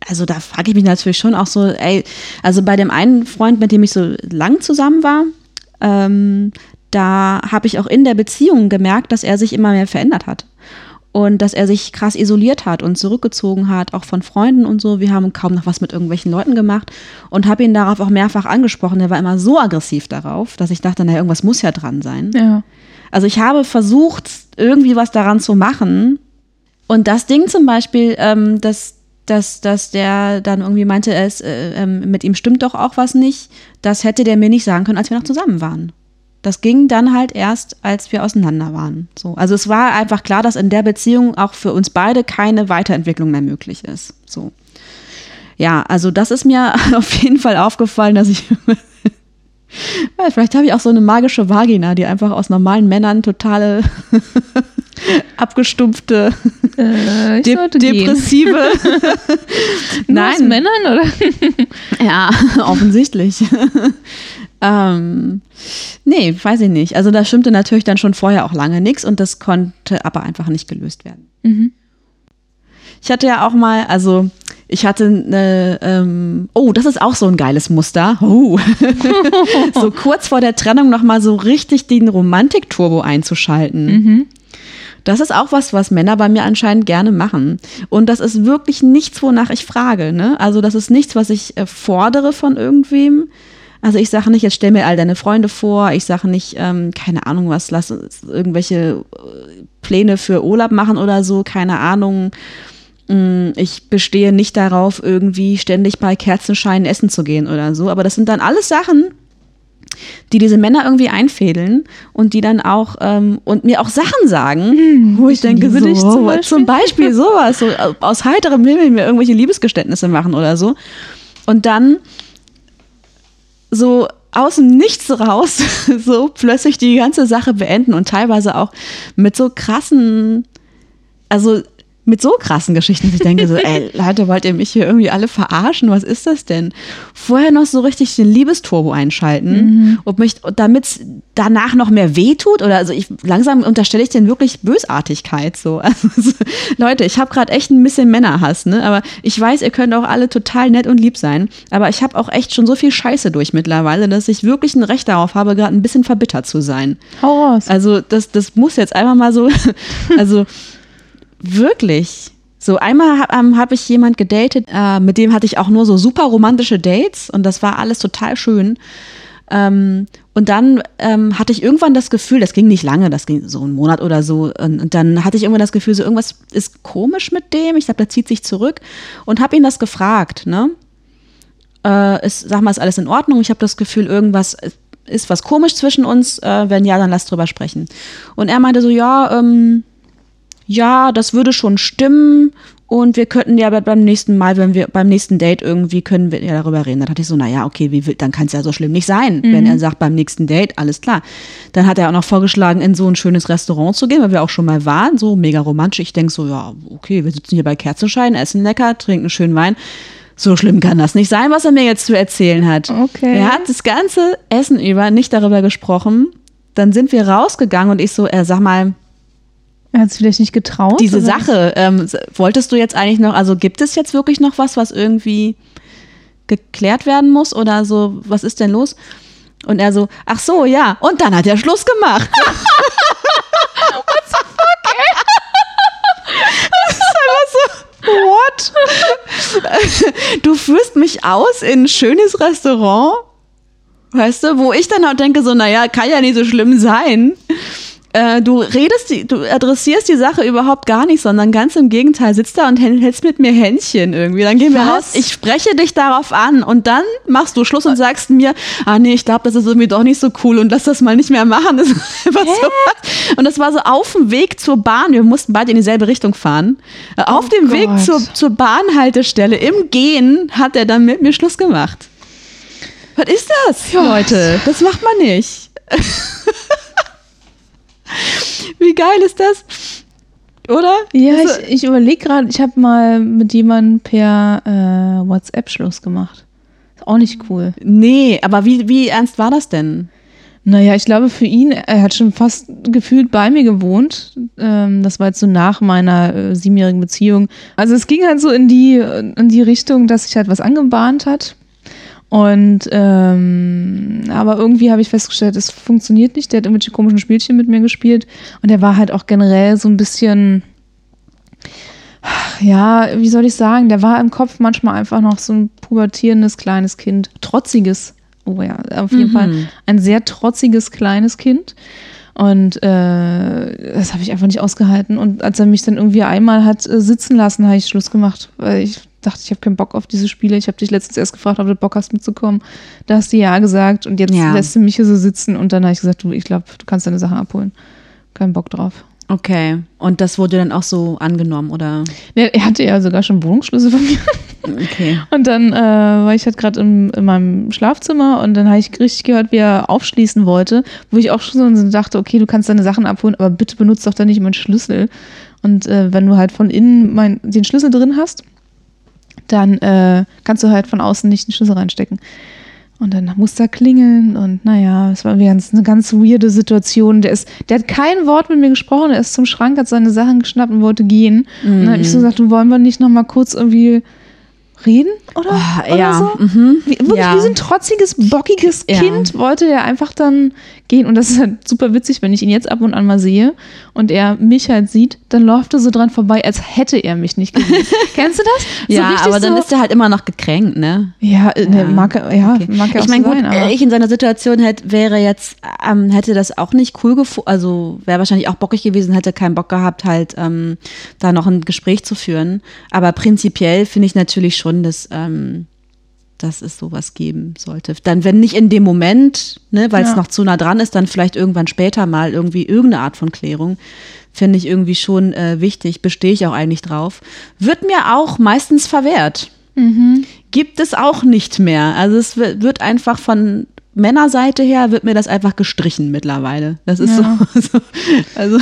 also da frage ich mich natürlich schon auch so, ey, also bei dem einen Freund, mit dem ich so lang zusammen war, ähm, da habe ich auch in der Beziehung gemerkt, dass er sich immer mehr verändert hat. Und dass er sich krass isoliert hat und zurückgezogen hat, auch von Freunden und so. Wir haben kaum noch was mit irgendwelchen Leuten gemacht und habe ihn darauf auch mehrfach angesprochen. Er war immer so aggressiv darauf, dass ich dachte, naja, irgendwas muss ja dran sein. Ja. Also ich habe versucht, irgendwie was daran zu machen. Und das Ding zum Beispiel, ähm, dass, dass, dass der dann irgendwie meinte, es, äh, ähm, mit ihm stimmt doch auch was nicht, das hätte der mir nicht sagen können, als wir noch zusammen waren. Das ging dann halt erst, als wir auseinander waren. So. Also es war einfach klar, dass in der Beziehung auch für uns beide keine Weiterentwicklung mehr möglich ist. So. Ja, also das ist mir auf jeden Fall aufgefallen, dass ich Vielleicht habe ich auch so eine magische Vagina, die einfach aus normalen Männern totale abgestumpfte, Äh, de depressive. Aus Männern, oder? Ja, offensichtlich. Ähm, nee, weiß ich nicht. Also da stimmte natürlich dann schon vorher auch lange nichts und das konnte aber einfach nicht gelöst werden. Mhm. Ich hatte ja auch mal, also ich hatte eine, ähm, oh, das ist auch so ein geiles Muster. Oh. so kurz vor der Trennung nochmal so richtig den Romantik-Turbo einzuschalten. Mhm. Das ist auch was, was Männer bei mir anscheinend gerne machen. Und das ist wirklich nichts, wonach ich frage. Ne? Also das ist nichts, was ich äh, fordere von irgendwem. Also ich sage nicht, jetzt stell mir all deine Freunde vor. Ich sage nicht, ähm, keine Ahnung was, lass uns irgendwelche äh, Pläne für Urlaub machen oder so, keine Ahnung. Mm, Ich bestehe nicht darauf, irgendwie ständig bei Kerzenschein essen zu gehen oder so. Aber das sind dann alles Sachen, die diese Männer irgendwie einfädeln und die dann auch ähm, und mir auch Sachen sagen, wo ich, ich denke, liebe so, dich zum Beispiel. zum Beispiel sowas, so äh, aus heiterem Himmel mir irgendwelche Liebesgeständnisse machen oder so. Und dann so aus dem Nichts raus so plötzlich die ganze Sache beenden und teilweise auch mit so krassen, also mit so krassen Geschichten, dass ich denke so, ey, Leute, wollt ihr mich hier irgendwie alle verarschen? Was ist das denn? Vorher noch so richtig den Liebesturbo einschalten und mich, damit es danach noch mehr wehtut oder also ich langsam unterstelle ich denen wirklich Bösartigkeit so. Also, so Leute, ich habe gerade echt ein bisschen Männerhass, ne? Aber ich weiß, ihr könnt auch alle total nett und lieb sein, aber ich habe auch echt schon so viel Scheiße durch mittlerweile, dass ich wirklich ein Recht darauf habe, gerade ein bisschen verbittert zu sein. Hau raus. Also das, das muss jetzt einfach mal so, also wirklich. So einmal habe ähm, hab ich jemand gedatet, äh, mit dem hatte ich auch nur so super romantische Dates und das war alles total schön. Ähm, und dann ähm, hatte ich irgendwann das Gefühl, das ging nicht lange, das ging so einen Monat oder so. Und, und dann hatte ich irgendwann das Gefühl, so irgendwas ist komisch mit dem. Ich glaube, der zieht sich zurück und habe ihn das gefragt. Ne? Äh, ist, sag mal, ist alles in Ordnung? Ich habe das Gefühl, irgendwas ist was komisch zwischen uns. Äh, wenn ja, dann lass drüber sprechen. Und er meinte so, ja, ähm, ja, das würde schon stimmen. Und wir könnten ja bei- beim nächsten Mal, wenn wir beim nächsten Date irgendwie können wir ja darüber reden. Dann dachte ich so, naja, okay, wie, will- dann kann es ja so schlimm nicht sein, wenn er sagt, beim nächsten Date, alles klar. Dann hat er auch noch vorgeschlagen, in so ein schönes Restaurant zu gehen, weil wir auch schon mal waren, so mega romantisch. Ich denke so, ja, okay, wir sitzen hier bei Kerzenschein, essen lecker, trinken schönen Wein. So schlimm kann das nicht sein, was er mir jetzt zu erzählen hat. Okay. Er hat das ganze Essen über nicht darüber gesprochen. Dann sind wir rausgegangen und ich so, äh, sag mal, Er hat es vielleicht nicht getraut. diese oder? Sache, ähm, wolltest du jetzt eigentlich noch, also gibt es jetzt wirklich noch was, was irgendwie geklärt werden muss oder so, was ist denn los? Und er so, ach so, ja. Und dann hat er Schluss gemacht. Das ist einfach so, what? Du führst mich aus in ein schönes Restaurant, weißt du, wo ich dann auch denke, so, naja, kann ja nicht so schlimm sein. Äh, du redest, du adressierst die Sache überhaupt gar nicht, sondern ganz im Gegenteil, sitzt da und hält- hältst mit mir Händchen irgendwie. Dann gehen wir raus, ich spreche dich darauf an und dann machst du Schluss und sagst mir, ah nee, ich glaube, das ist irgendwie doch nicht so cool und lass das mal nicht mehr machen. Das ist so. Und das war so auf dem Weg zur Bahn, wir mussten beide in dieselbe Richtung fahren. Äh, Auf dem Gott. Weg zur, zur Bahnhaltestelle, im Gehen, hat er dann mit mir Schluss gemacht. Was ist das, Leute? Das macht man nicht. Wie geil ist das? Oder? Ja, Also- ich, ich überlege gerade, ich habe mal mit jemandem per äh, WhatsApp Schluss gemacht. Ist auch nicht cool. Nee, aber wie, wie ernst war das denn? Naja, ich glaube für ihn, er hat schon fast gefühlt bei mir gewohnt. Ähm, das war jetzt so nach meiner äh, siebenjährigen Beziehung. Also es ging halt so in die, in die Richtung, dass sich halt was angebahnt hat. Und ähm, aber irgendwie habe ich festgestellt, es funktioniert nicht. Der hat irgendwelche komischen Spielchen mit mir gespielt. Und er war halt auch generell so ein bisschen, Ja, wie soll ich sagen, der war im Kopf manchmal einfach noch so ein pubertierendes kleines Kind. Trotziges. Oh ja, auf jeden Mhm. Fall ein sehr trotziges kleines Kind. Und äh, das habe ich einfach nicht ausgehalten. Und als er mich dann irgendwie einmal hat äh, sitzen lassen, habe ich Schluss gemacht, weil ich dachte, ich habe keinen Bock auf diese Spiele. Ich habe dich letztens erst gefragt, ob du Bock hast mitzukommen. Da hast du ja gesagt und jetzt Ja. lässt du mich hier so sitzen und dann habe ich gesagt, du, ich glaube, du kannst deine Sachen abholen. Kein Bock drauf. Okay. Und das wurde dann auch so angenommen, oder? Nee, er hatte ja sogar schon Wohnungsschlüssel von mir. Okay. Und dann äh, war ich halt gerade in meinem Schlafzimmer und dann habe ich richtig gehört, wie er aufschließen wollte, wo ich auch schon so dachte, okay, du kannst deine Sachen abholen, aber bitte benutzt doch dann nicht meinen Schlüssel. Und äh, wenn du halt von innen mein, den Schlüssel drin hast, dann äh, kannst du halt von außen nicht den Schlüssel reinstecken. Und dann musste er klingeln und naja, es war ganz, eine ganz weirde Situation. Der, ist, der hat kein Wort mit mir gesprochen, er ist zum Schrank, hat seine Sachen geschnappt und wollte gehen. Und dann habe ich so gesagt, du wollen wir nicht noch mal kurz irgendwie reden oder, Ah, oder ja, so? mhm, Wie, wirklich ja. wie so ein trotziges, bockiges Ja. Kind wollte er einfach dann gehen. Und das ist halt super witzig, wenn ich ihn jetzt ab und an mal sehe und er mich halt sieht, dann läuft er so dran vorbei, als hätte er mich nicht gesehen. Kennst du das? So Ja, aber dann so, ist er halt immer noch gekränkt, ne? ja, äh, ne, mag, er- ja, Okay. mag er auch ich meine, so gut, sein, ich in seiner Situation hätte, wäre jetzt, ähm, hätte das auch nicht cool gefunden, also wäre wahrscheinlich auch bockig gewesen, hätte keinen Bock gehabt, halt ähm, da noch ein Gespräch zu führen. Aber prinzipiell finde ich natürlich schon, dass, ähm, dass es sowas geben sollte. Dann, wenn nicht in dem Moment, ne, weil es Ja. noch zu nah dran ist, dann vielleicht irgendwann später mal irgendwie irgendeine Art von Klärung. Finde ich irgendwie schon äh, wichtig, bestehe ich auch eigentlich drauf. Wird mir auch meistens verwehrt gibt es auch nicht mehr. Also es wi- wird einfach von Männerseite her wird mir das einfach gestrichen mittlerweile. Das ist Ja. so, so also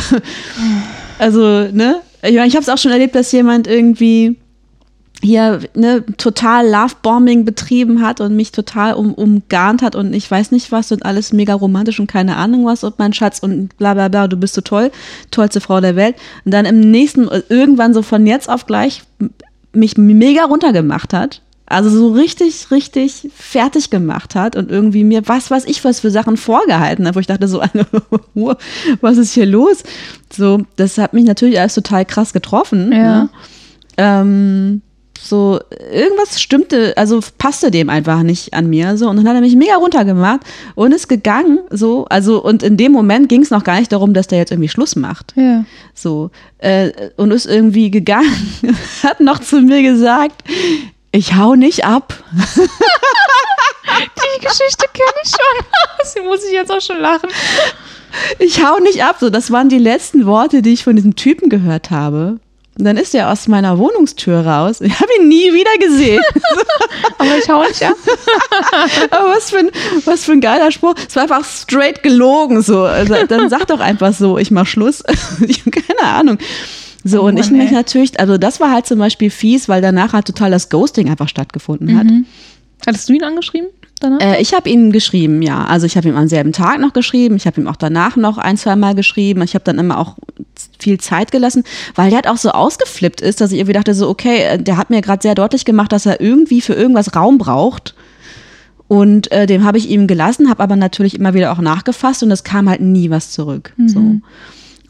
also ne, ich, meine, ich habe es auch schon erlebt, dass jemand irgendwie hier ne, total Lovebombing betrieben hat und mich total um, umgarnt hat und ich weiß nicht was und alles mega romantisch und keine Ahnung was und mein Schatz und bla bla bla, du bist so toll, tollste Frau der Welt. Und dann im nächsten, irgendwann so von jetzt auf gleich mich mega runtergemacht hat. Also so richtig, richtig fertig gemacht hat und irgendwie mir was weiß ich was für Sachen vorgehalten hat, wo ich dachte so, was ist hier los? So, das hat mich natürlich alles total krass getroffen. Ja. Ne? ähm, so irgendwas stimmte, also passte dem einfach nicht an mir so und dann hat er mich mega runtergemacht und ist gegangen so, also und in dem Moment ging es noch gar nicht darum, dass der jetzt irgendwie Schluss macht. ja. So äh, und ist irgendwie gegangen, hat noch zu mir gesagt, ich hau nicht ab. Die Geschichte kenne ich schon. Sie muss ich jetzt auch schon lachen. Ich hau nicht ab. So, das waren die letzten Worte, die ich von diesem Typen gehört habe. Und dann ist er aus meiner Wohnungstür raus. Ich habe ihn nie wieder gesehen. Aber ich hau nicht ab. Aber was für, ein, was für ein geiler Spruch. Es war einfach straight gelogen. So. Also, dann sag doch einfach so, ich mach Schluss. Ich habe keine Ahnung. So, Oh und ich Mann, mich ey. natürlich, also das war halt zum Beispiel fies, weil danach halt total das Ghosting einfach stattgefunden hat. Hattest du ihn angeschrieben? Äh, ich habe ihm geschrieben, ja. Also ich habe ihm am selben Tag noch geschrieben. Ich habe ihm auch danach noch ein, zwei Mal geschrieben. Ich habe dann immer auch viel Zeit gelassen, weil der halt auch so ausgeflippt ist, dass ich irgendwie dachte so, okay, äh, der hat mir gerade sehr deutlich gemacht, dass er irgendwie für irgendwas Raum braucht. Und äh, dem habe ich ihm gelassen, habe aber natürlich immer wieder auch nachgefasst und es kam halt nie was zurück. So.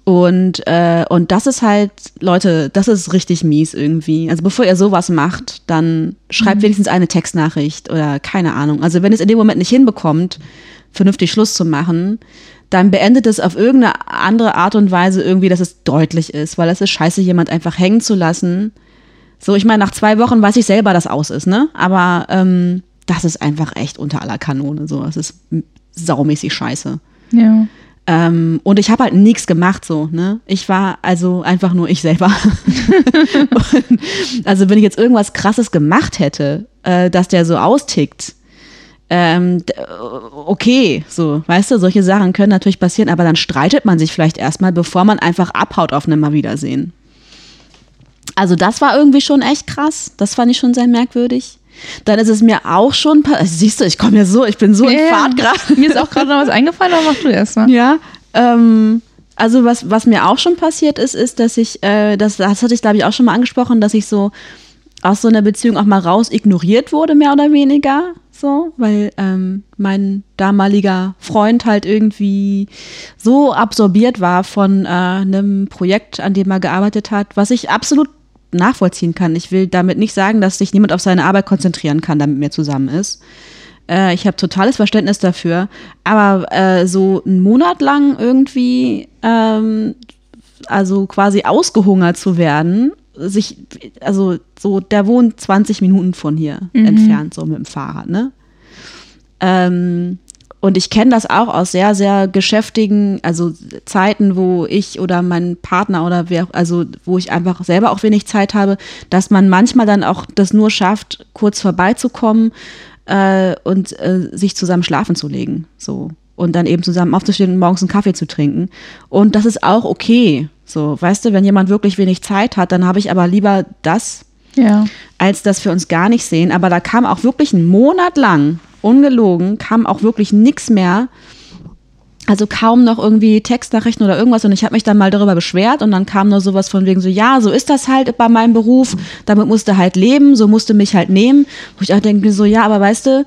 Und, äh, und das ist halt, Leute, das ist richtig mies irgendwie. Also bevor ihr sowas macht, dann schreibt wenigstens eine Textnachricht oder keine Ahnung. Also wenn es in dem Moment nicht hinbekommt, vernünftig Schluss zu machen, dann beendet es auf irgendeine andere Art und Weise irgendwie, dass es deutlich ist, weil es ist scheiße, jemand einfach hängen zu lassen. So, ich meine, nach zwei Wochen weiß ich selber, dass aus ist, ne? Aber ähm, das ist einfach echt unter aller Kanone. So, das ist saumäßig scheiße. Ja. Ähm, und ich habe halt nichts gemacht so, ne? Ich war also einfach nur ich selber. und, also wenn ich jetzt irgendwas krasses gemacht hätte, äh, dass der so austickt, ähm, d- okay, so, weißt du, solche Sachen können natürlich passieren, aber dann streitet man sich vielleicht erstmal, bevor man einfach abhaut auf einem Mal Wiedersehen. Also das war irgendwie schon echt krass. Das fand ich schon sehr merkwürdig. Dann ist es mir auch schon, pa- siehst du, ich komme ja so, ich bin so in Ja, ja. Fahrt gerade. Mir ist auch gerade noch was eingefallen, aber mach du erst mal. Ja, ähm, also was, was mir auch schon passiert ist, ist, dass ich, äh, das, das hatte ich glaube ich auch schon mal angesprochen, dass ich so aus so einer Beziehung auch mal raus ignoriert wurde, mehr oder weniger. so, weil ähm, mein damaliger Freund halt irgendwie so absorbiert war von äh, einem Projekt, an dem er gearbeitet hat, was ich absolut nachvollziehen kann. Ich will damit nicht sagen, dass sich niemand auf seine Arbeit konzentrieren kann, damit mir zusammen ist. Äh, ich habe totales Verständnis dafür. Aber äh, so einen Monat lang irgendwie, ähm, also quasi ausgehungert zu werden, sich, also so, der wohnt 20 Minuten von hier entfernt, so mit dem Fahrrad, ne? Ähm, und ich kenne das auch aus sehr, sehr geschäftigen, also Zeiten, wo ich oder mein Partner oder wer, also wo ich einfach selber auch wenig Zeit habe, dass man manchmal dann auch das nur schafft, kurz vorbeizukommen äh, und äh, sich zusammen schlafen zu legen. So. Und dann eben zusammen aufzustehen und morgens einen Kaffee zu trinken. Und das ist auch okay. So, weißt du, wenn jemand wirklich wenig Zeit hat, dann habe ich aber lieber das, Ja. als dass wir uns gar nicht sehen. Aber da kam auch wirklich einen Monat lang, ungelogen, kam auch wirklich nichts mehr. Also kaum noch irgendwie Textnachrichten oder irgendwas. Und ich habe mich dann mal darüber beschwert und dann kam nur sowas von wegen so, ja, so ist das halt bei meinem Beruf. Damit musste halt leben, so musste mich halt nehmen. Wo ich auch denke so, ja, aber weißt du,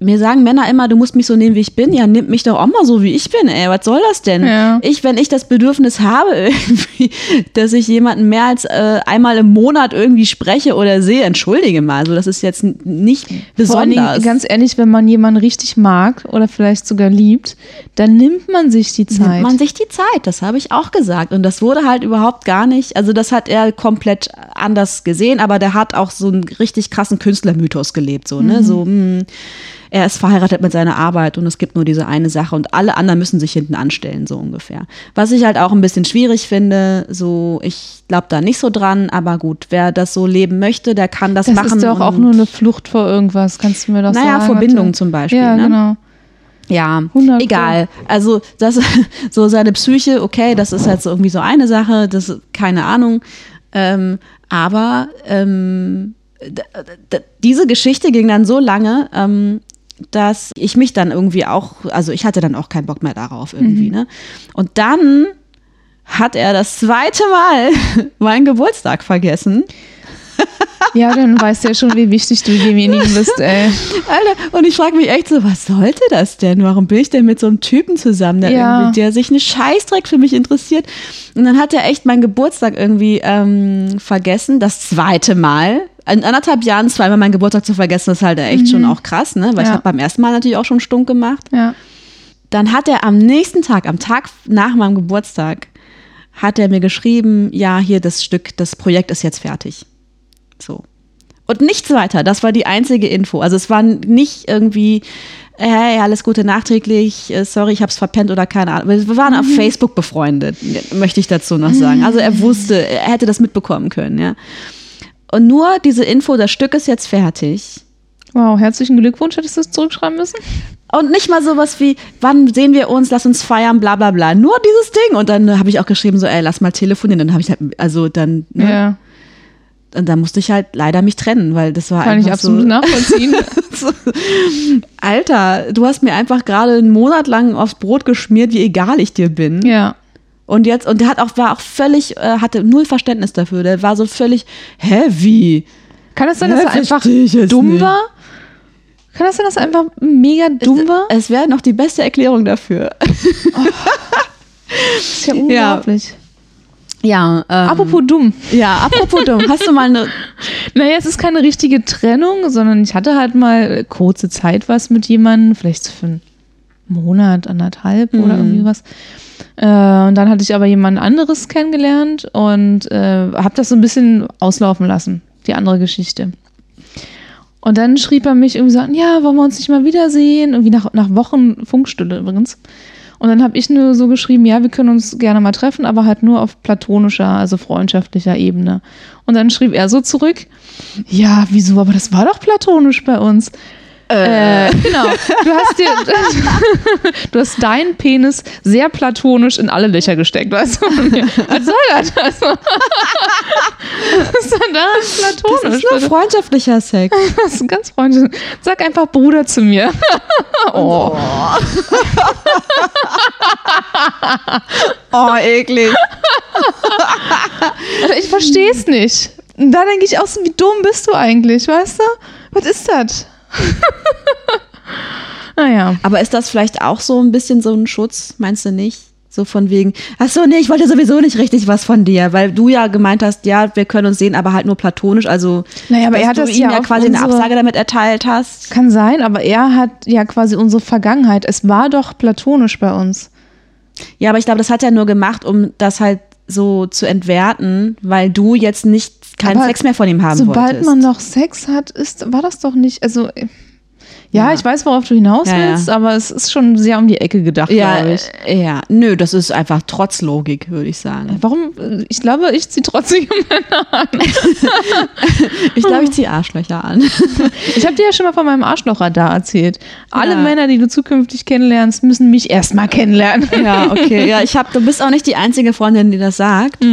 mir sagen Männer immer, du musst mich so nehmen, wie ich bin. Ja, nimm mich doch auch mal so, wie ich bin, ey. Was soll das denn? Ja. Ich, wenn ich das Bedürfnis habe, irgendwie, dass ich jemanden mehr als äh, einmal im Monat irgendwie spreche oder sehe, entschuldige mal. Also, das ist jetzt nicht Vor allen besonders. Dingen, ganz ehrlich, wenn man jemanden richtig mag oder vielleicht sogar liebt, dann nimmt man sich die Zeit. Nimmt man sich die Zeit, das habe ich auch gesagt. Und das wurde halt überhaupt gar nicht, also das hat er komplett anders gesehen, aber der hat auch so einen richtig krassen Künstlermythos gelebt, so, ne? So, hm, er ist verheiratet mit seiner Arbeit und es gibt nur diese eine Sache und alle anderen müssen sich hinten anstellen, so ungefähr. Was ich halt auch ein bisschen schwierig finde, so, ich glaube da nicht so dran, aber gut, wer das so leben möchte, der kann das, das machen. ist doch auch nur eine Flucht vor irgendwas, kannst du mir das Naja, sagen? vor Bindung Warte. zum Beispiel, Ja, ne? genau. Ja, 100 Pro. egal. Also das so seine Psyche, okay, das ist halt so irgendwie so eine Sache, das keine Ahnung. Ähm, aber ähm, diese Geschichte ging dann so lange, ähm, dass ich mich dann irgendwie auch, also ich hatte dann auch keinen Bock mehr darauf irgendwie, ne? Und dann hat er das zweite Mal meinen Geburtstag vergessen. Ja, dann weißt du ja schon, wie wichtig du demjenigen bist, ey. Alter, und ich frage mich echt so, was sollte das denn? Warum bin ich denn mit so einem Typen zusammen, der, Ja. der sich einen Scheißdreck für mich interessiert? Und dann hat er echt meinen Geburtstag irgendwie ähm, vergessen, das zweite Mal. In anderthalb Jahren zweimal meinen Geburtstag zu vergessen, ist halt echt schon auch krass, ne? Weil ich Ja. habe beim ersten Mal natürlich auch schon stunk gemacht. Ja. Dann hat er am nächsten Tag, am Tag nach meinem Geburtstag, hat er mir geschrieben, ja, hier das Stück, das Projekt ist jetzt fertig. So. Und nichts weiter. Das war die einzige Info. Also es war nicht irgendwie, hey, alles Gute nachträglich, äh, sorry, ich hab's verpennt oder keine Ahnung. Wir waren auf Facebook befreundet, möchte ich dazu noch sagen. Also er wusste, er hätte das mitbekommen können, ja. Und nur diese Info, das Stück ist jetzt fertig. Wow, herzlichen Glückwunsch, hättest du es zurückschreiben müssen? Und nicht mal sowas wie, wann sehen wir uns, lass uns feiern, bla bla bla. Nur dieses Ding. Und dann habe ich auch geschrieben, so, ey, lass mal telefonieren. Dann habe ich halt, also dann, ne? Ja, Und dann musste ich halt leider mich trennen, weil das war kann ich einfach absolut so, nachvollziehen. so, Alter, du hast mir einfach gerade einen Monat lang aufs Brot geschmiert, wie egal ich dir bin. ja. Und jetzt, und der hat auch, war auch völlig, äh, hatte null Verständnis dafür. Der war so völlig, hä, wie? Kann es sein, dass er einfach ich dumm nicht. war? Kann das sein, dass er einfach mega dumm war? Es wäre noch die beste Erklärung dafür. Das ist ja unglaublich. Ja, ähm, Apropos dumm. ja, apropos dumm, hast du mal eine, Naja, es ist keine richtige Trennung, sondern ich hatte halt mal kurze Zeit was mit jemandem, vielleicht so für einen Monat, anderthalb oder irgendwie was. Äh, und dann hatte ich aber jemand anderes kennengelernt und äh, habe das so ein bisschen auslaufen lassen, die andere Geschichte. Und dann schrieb er mich irgendwie so, an, ja, wollen wir uns nicht mal wiedersehen? Irgendwie nach, nach Wochen Funkstille übrigens. Und dann habe ich nur so geschrieben, ja, wir können uns gerne mal treffen, aber halt nur auf platonischer, also freundschaftlicher Ebene. Und dann schrieb er so zurück, ja, wieso, aber das war doch platonisch bei uns. Äh, genau. Du hast dir, du hast deinen Penis sehr platonisch in alle Löcher gesteckt, weißt du? Was soll das? Also, was ist denn da das platonisch? ist nur freundschaftlicher Sex. Das ist ganz freundlich. Sag einfach Bruder zu mir. oh. Oh, eklig. Also ich verstehe es nicht. Und da denke ich auch so, wie dumm bist du eigentlich, weißt du? Was ist das? Naja. Aber ist das vielleicht auch so ein bisschen so ein Schutz, meinst du nicht? So von wegen, ach so, nee, ich wollte sowieso nicht richtig was von dir, weil du ja gemeint hast, ja, wir können uns sehen, aber halt nur platonisch, also Naja, aber dass er hat du das ihm ja ja quasi eine unsere- Absage damit erteilt hast. Kann sein, aber er hat ja quasi unsere Vergangenheit. Es war doch platonisch bei uns. Ja, aber ich glaube, das hat er nur gemacht, um das halt so zu entwerten, weil du jetzt nicht keinen Aber Sex mehr von ihm haben Sobald wolltest. man noch Sex hat, ist, war das doch nicht. Also, ja, Ja. ich weiß, worauf du hinaus Ja, ja. willst, aber es ist schon sehr um die Ecke gedacht, ja, glaube ich. äh, ja, nö, das ist einfach trotz Logik, würde ich sagen. Warum? äh, Ich glaube, ich ziehe trotzdem. Ich glaube, ich ziehe Arschlöcher an. Ich habe dir ja schon mal von meinem Arschlochradar erzählt. Alle. Männer, die du zukünftig kennenlernst, müssen mich erstmal kennenlernen. Ja, okay. Ja, ich habe, du bist auch nicht die einzige Freundin, die das sagt.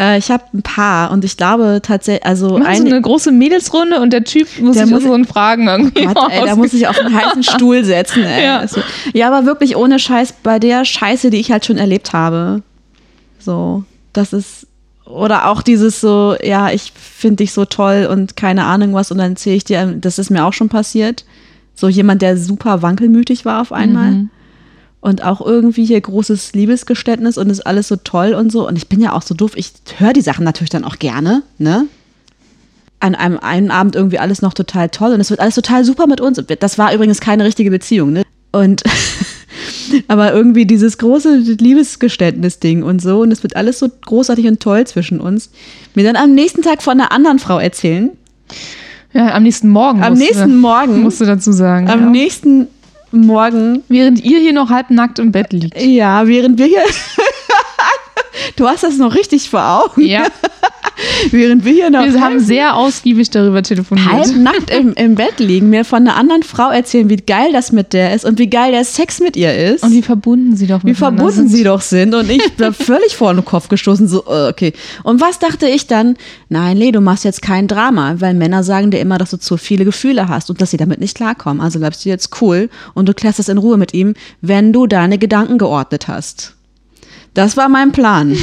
Äh, ich habe ein paar und ich glaube tatsächlich, also Machen so ein, eine große Mädelsrunde und der Typ muss Der sich muss- so einen Fragen irgendwie Gott, ey, da aus- muss ich auf einen heißen Stuhl setzen. Ey. Ja. Also, ja, aber wirklich ohne Scheiß bei der Scheiße, die ich halt schon erlebt habe. So, das ist oder auch dieses so, ja, ich finde dich so toll und keine Ahnung was und dann erzähle ich dir, das ist mir auch schon passiert. So jemand, der super wankelmütig war auf einmal. Mhm. Und auch irgendwie hier großes Liebesgeständnis und ist alles so toll und so. Und ich bin ja auch so doof. Ich höre die Sachen natürlich dann auch gerne, ne? An einem einen Abend irgendwie alles noch total toll und es wird alles total super mit uns. Das war übrigens keine richtige Beziehung, ne? Und aber irgendwie dieses große Liebesgeständnis-Ding und so und es wird alles so großartig und toll zwischen uns. Mir dann am nächsten Tag von einer anderen Frau erzählen. Ja, am nächsten Morgen. Am nächsten du, Morgen. Musst du dazu sagen. Am ja. nächsten Morgen Während ihr hier noch halbnackt im Bett liegt. Ja, während wir hier. Du hast das noch richtig vor Augen. Ja. Während wir hier noch Wir haben sehr ausgiebig darüber telefoniert. halbnackt im, im Bett liegen, mir von einer anderen Frau erzählen, wie geil das mit der ist und wie geil der Sex mit ihr ist. Und wie verbunden sie doch wie verbunden sind. sie doch sind. Und ich bin völlig vor den Kopf gestoßen, so, äh, okay. Und was dachte ich dann? Nein, Lee, du machst jetzt kein Drama, weil Männer sagen dir immer, dass du zu viele Gefühle hast und dass sie damit nicht klarkommen. Also bleibst du jetzt cool und du klärst das in Ruhe mit ihm, wenn du deine Gedanken geordnet hast. Das war mein Plan.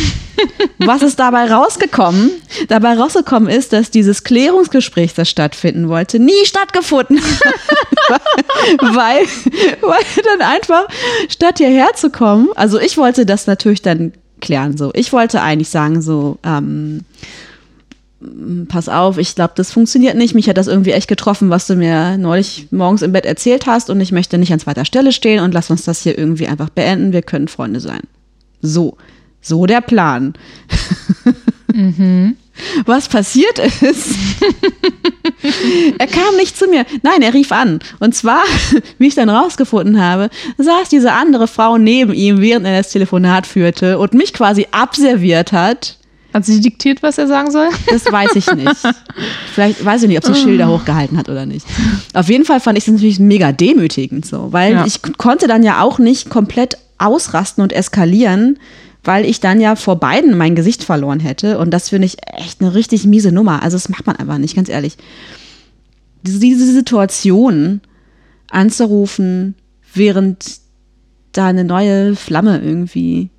Was ist dabei rausgekommen? Dabei rausgekommen ist, dass dieses Klärungsgespräch, das stattfinden wollte, nie stattgefunden hat. weil, weil dann einfach, statt hierher zu kommen, also ich wollte das natürlich dann klären, so. Ich wollte eigentlich sagen, so, ähm, pass auf, ich glaube, das funktioniert nicht. Mich hat das irgendwie echt getroffen, was du mir neulich morgens im Bett erzählt hast und ich möchte nicht an zweiter Stelle stehen und lass uns das hier irgendwie einfach beenden. Wir können Freunde sein. So, so der Plan. Was passiert ist, er kam nicht zu mir. Nein, er rief an. Und zwar, wie ich dann rausgefunden habe, saß diese andere Frau neben ihm, während er das Telefonat führte und mich quasi abserviert hat. Hat sie diktiert, was er sagen soll? Das weiß ich nicht. Vielleicht weiß ich nicht, ob sie Schilder hochgehalten hat oder nicht. Auf jeden Fall fand ich es natürlich mega demütigend so, weil Ja. ich konnte dann ja auch nicht komplett ausrasten und eskalieren, weil ich dann ja vor beiden mein Gesicht verloren hätte. Und das finde ich echt eine richtig miese Nummer. Also das macht man einfach nicht, ganz ehrlich. Diese, Situation anzurufen, während da eine neue Flamme irgendwie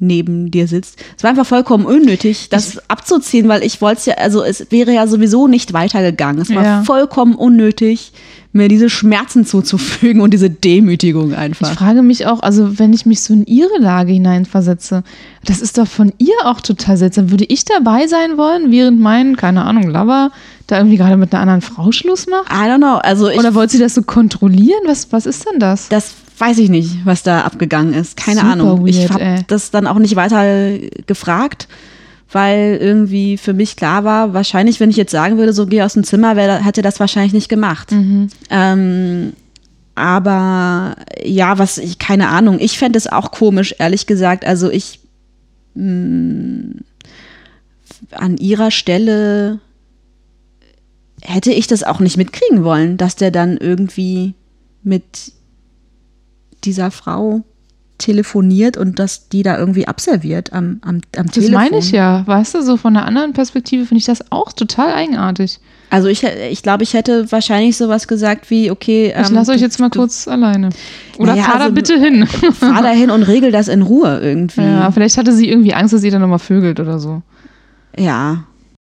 neben dir sitzt. Es war einfach vollkommen unnötig, das abzuziehen, weil ich wollte es ja, also es wäre ja sowieso nicht weitergegangen. Es war Ja. vollkommen unnötig, mir diese Schmerzen zuzufügen und diese Demütigung einfach. Ich frage mich auch, also wenn ich mich so in ihre Lage hineinversetze, das ist doch von ihr auch total seltsam. Würde ich dabei sein wollen, während mein, keine Ahnung, Lover da irgendwie gerade mit einer anderen Frau Schluss macht? I don't know. Also ich, Oder wollte sie das so kontrollieren? Was, was ist denn das? das weiß ich nicht, was da abgegangen ist. Keine Super Ahnung. ich weird, habe ey. das dann auch nicht weiter gefragt, weil irgendwie für mich klar war, wahrscheinlich, wenn ich jetzt sagen würde, so geh aus dem Zimmer, wär, hätte das wahrscheinlich nicht gemacht. Mhm. Ähm, aber ja, was ich, keine Ahnung, ich fände es auch komisch, ehrlich gesagt. Also ich mh, an ihrer Stelle hätte ich das auch nicht mitkriegen wollen, dass der dann irgendwie mit dieser Frau telefoniert und dass die da irgendwie abserviert am, am, am Das Telefon. meine ich ja. Weißt du, so von einer anderen Perspektive finde ich das auch total eigenartig. Also ich, ich glaube, ich hätte wahrscheinlich sowas gesagt wie, okay, Ich ähm, lasse euch du- jetzt mal du kurz alleine. Oder Naja, fahr da also- bitte hin. fahr da hin und regel das in Ruhe irgendwie. Ja, vielleicht hatte sie irgendwie Angst, dass ihr dann nochmal vögelt oder so. Ja.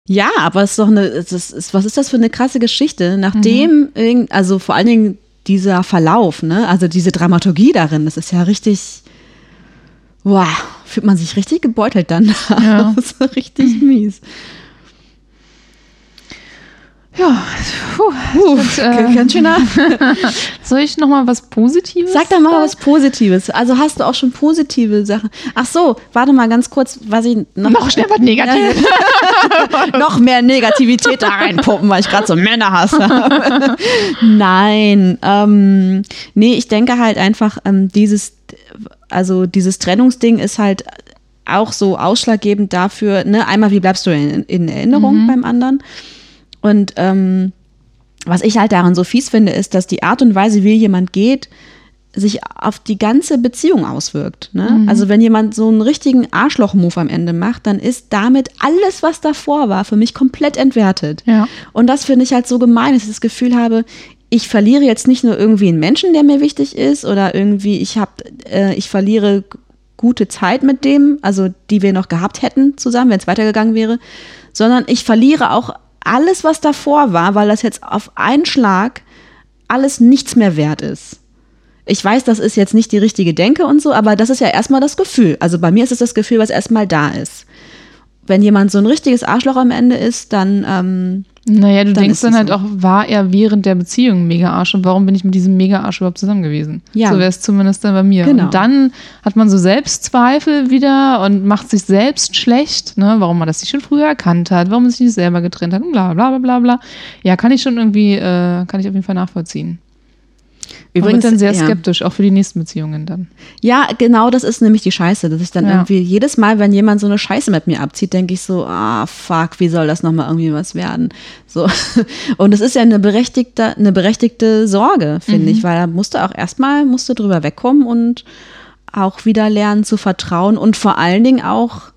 Ja, aber es ist doch eine, es ist, was ist das für eine krasse Geschichte? Nachdem, irgend- also vor allen Dingen dieser Verlauf, ne, also diese Dramaturgie darin, das ist ja richtig, wow, fühlt man sich richtig gebeutelt dann. Ja. das ist richtig mies. Ja, puh, das, äh, Ganz schöner. soll ich noch mal was Positives? Sag doch mal was Positives. Also hast du auch schon positive Sachen? Ach so, warte mal ganz kurz, was ich noch, Noch schnell was Negatives. noch mehr Negativität da reinpuppen, weil ich gerade so Männer hasse. Nein, ähm, nee, ich denke halt einfach, ähm, dieses, also dieses Trennungsding ist halt auch so ausschlaggebend dafür, ne, einmal, wie bleibst du in, in Erinnerung beim anderen? Und ähm, was ich halt daran so fies finde, ist, dass die Art und Weise, wie jemand geht, sich auf die ganze Beziehung auswirkt. Ne? Also wenn jemand so einen richtigen Arschloch-Move am Ende macht, dann ist damit alles, was davor war, für mich komplett entwertet. Ja. Und das finde ich halt so gemein, dass ich das Gefühl habe, ich verliere jetzt nicht nur irgendwie einen Menschen, der mir wichtig ist, oder irgendwie ich habe, äh, ich verliere gute Zeit mit dem, also die wir noch gehabt hätten zusammen, wenn es weitergegangen wäre, sondern ich verliere auch alles, was davor war, weil das jetzt auf einen Schlag alles nichts mehr wert ist. Ich weiß, das ist jetzt nicht die richtige Denke und so, aber das ist ja erstmal das Gefühl. Also bei mir ist es das Gefühl, was erstmal da ist. Wenn jemand so ein richtiges Arschloch am Ende ist, dann ähm, Naja, du Dann denkst dann halt so. auch, war er während der Beziehung ein Mega-Arsch und warum bin ich mit diesem Mega-Arsch überhaupt zusammen gewesen? Ja. So wäre es zumindest dann bei mir. Genau. Und dann hat man so Selbstzweifel wieder und macht sich selbst schlecht, ne? warum man das nicht schon früher erkannt hat, warum man sich nicht selber getrennt hat und bla bla bla bla bla. Ja, kann ich schon irgendwie, äh, kann ich auf jeden Fall nachvollziehen. Übrigens dann sehr ja. skeptisch, auch für die nächsten Beziehungen dann. Ja, genau, das ist nämlich die Scheiße. Dass ich dann Ja. irgendwie jedes Mal, wenn jemand so eine Scheiße mit mir abzieht, denke ich so, ah, fuck, wie soll das nochmal irgendwie was werden? So. Und es ist ja eine berechtigte, eine berechtigte Sorge, finde ich, weil da musst du auch erstmal, musst du drüber wegkommen und auch wieder lernen zu vertrauen und vor allen Dingen auch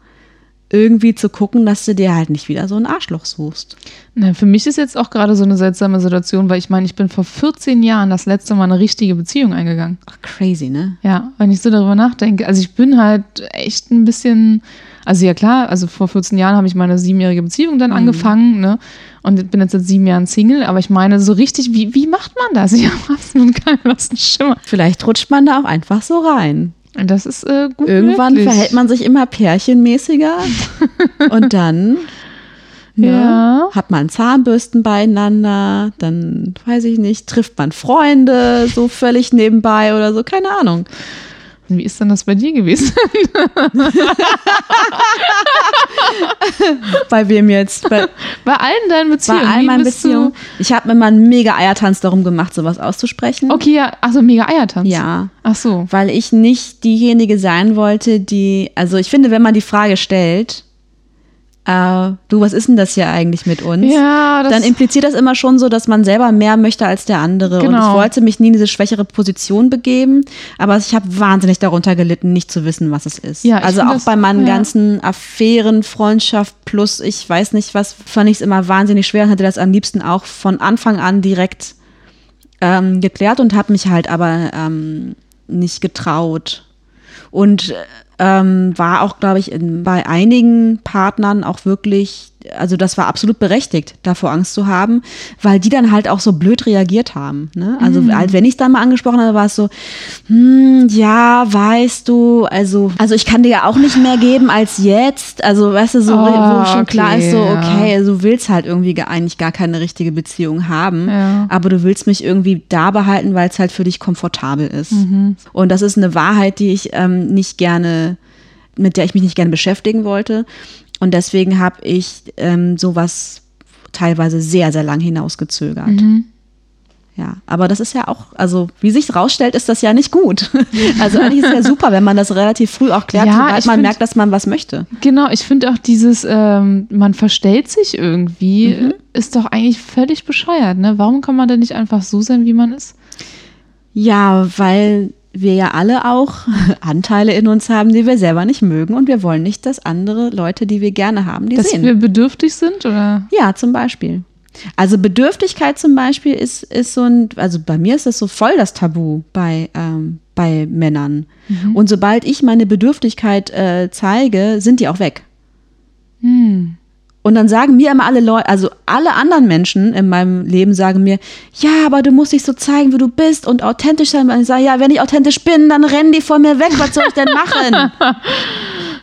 irgendwie zu gucken, dass du dir halt nicht wieder so ein Arschloch suchst. Na, für mich ist jetzt auch gerade so eine seltsame Situation, weil ich meine, ich bin vor 14 Jahren das letzte Mal eine richtige Beziehung eingegangen. Ach, crazy, ne? Ja, wenn ich so darüber nachdenke. Also ich bin halt echt ein bisschen, also ja klar, also vor 14 Jahren habe ich meine siebenjährige Beziehung dann angefangen, ne? Und bin jetzt seit sieben Jahren Single, aber ich meine, so richtig, wie, wie macht man das? Ich habe absolut keinen Schimmer. Vielleicht rutscht man da auch einfach so rein. Das ist äh, gut Irgendwann möglich. verhält man sich immer pärchenmäßiger und dann ne, Ja. hat man Zahnbürsten beieinander, dann weiß ich nicht, trifft man Freunde so völlig nebenbei oder so, keine Ahnung. Wie ist denn das bei dir gewesen? Bei wem jetzt? Bei, Bei allen deinen bei Beziehungen? all Wie meinen Beziehungen. Ich habe mir mal einen mega Eiertanz darum gemacht, sowas auszusprechen. Okay, ja, achso, mega Eiertanz. Ja. Ach so. Weil ich nicht diejenige sein wollte, die, also ich finde, wenn man die Frage stellt, äh, du, was ist denn das hier eigentlich mit uns? Ja, das dann impliziert das immer schon so, dass man selber mehr möchte als der andere. Und Genau. ich wollte mich nie in diese schwächere Position begeben, aber ich habe wahnsinnig darunter gelitten, nicht zu wissen, was es ist. Ja, also auch das- bei meinen ja. ganzen Affären, Freundschaft plus ich weiß nicht was, fand ich es immer wahnsinnig schwer und hatte das am liebsten auch von Anfang an direkt ähm, geklärt und habe mich halt aber ähm, nicht getraut. Und ähm, war auch, glaube ich, in, bei einigen Partnern auch wirklich, also das war absolut berechtigt, davor Angst zu haben, weil die dann halt auch so blöd reagiert haben. Ne? Also als wenn ich es dann mal angesprochen habe, war es so, hm, ja, weißt du, also, also ich kann dir ja auch nicht mehr geben als jetzt. Also, weißt du, so, Oh, wo schon klar okay, ist, so, okay, also du willst halt irgendwie ge- eigentlich gar keine richtige Beziehung haben, Ja. aber du willst mich irgendwie da behalten, weil es halt für dich komfortabel ist. Mhm. Und das ist eine Wahrheit, die ich ähm, nicht gerne, mit der ich mich nicht gerne beschäftigen wollte. Und deswegen habe ich ähm, sowas teilweise sehr, sehr lang hinausgezögert. Mhm. Ja, aber das ist ja auch, also wie sich rausstellt, ist das ja nicht gut. Also eigentlich ist es ja super, wenn man das relativ früh auch klärt, Ja, sobald man find- merkt, dass man was möchte. Genau, ich finde auch dieses, ähm, man verstellt sich irgendwie, Mhm. ist doch eigentlich völlig bescheuert. Ne? Warum kann man denn nicht einfach so sein, wie man ist? Ja, weil wir ja alle auch Anteile in uns haben, die wir selber nicht mögen und wir wollen nicht, dass andere Leute, die wir gerne haben, die Dass sehen. wir bedürftig sind? Oder? Ja, zum Beispiel. Also Bedürftigkeit zum Beispiel ist, ist so ein, also bei mir ist das so voll das Tabu bei, ähm, bei Männern. Und sobald ich meine Bedürftigkeit äh, zeige, sind die auch weg. Hm. Und dann sagen mir immer alle Leute, also alle anderen Menschen in meinem Leben sagen mir, ja, aber du musst dich so zeigen, wie du bist und authentisch sein. Und ich sage, ja, wenn ich authentisch bin, dann rennen die von mir weg. Was soll ich denn machen?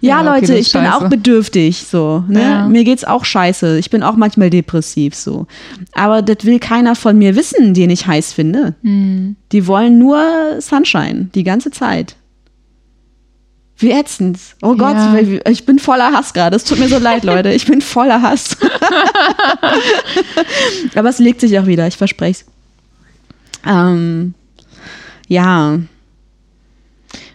Ja, Ja, okay, Leute, ist ich bin scheiße. auch bedürftig, so. Ne? Ja. Mir geht's auch scheiße. Ich bin auch manchmal depressiv, so. Aber das will keiner von mir wissen, den ich heiß finde. Hm. Die wollen nur Sunshine, die ganze Zeit. Wie ätzend. Oh Gott, Ja. ich bin voller Hass gerade. Es tut mir so leid, Leute. Ich bin voller Hass. Aber es legt sich auch wieder, ich verspreche es. Ähm, ja.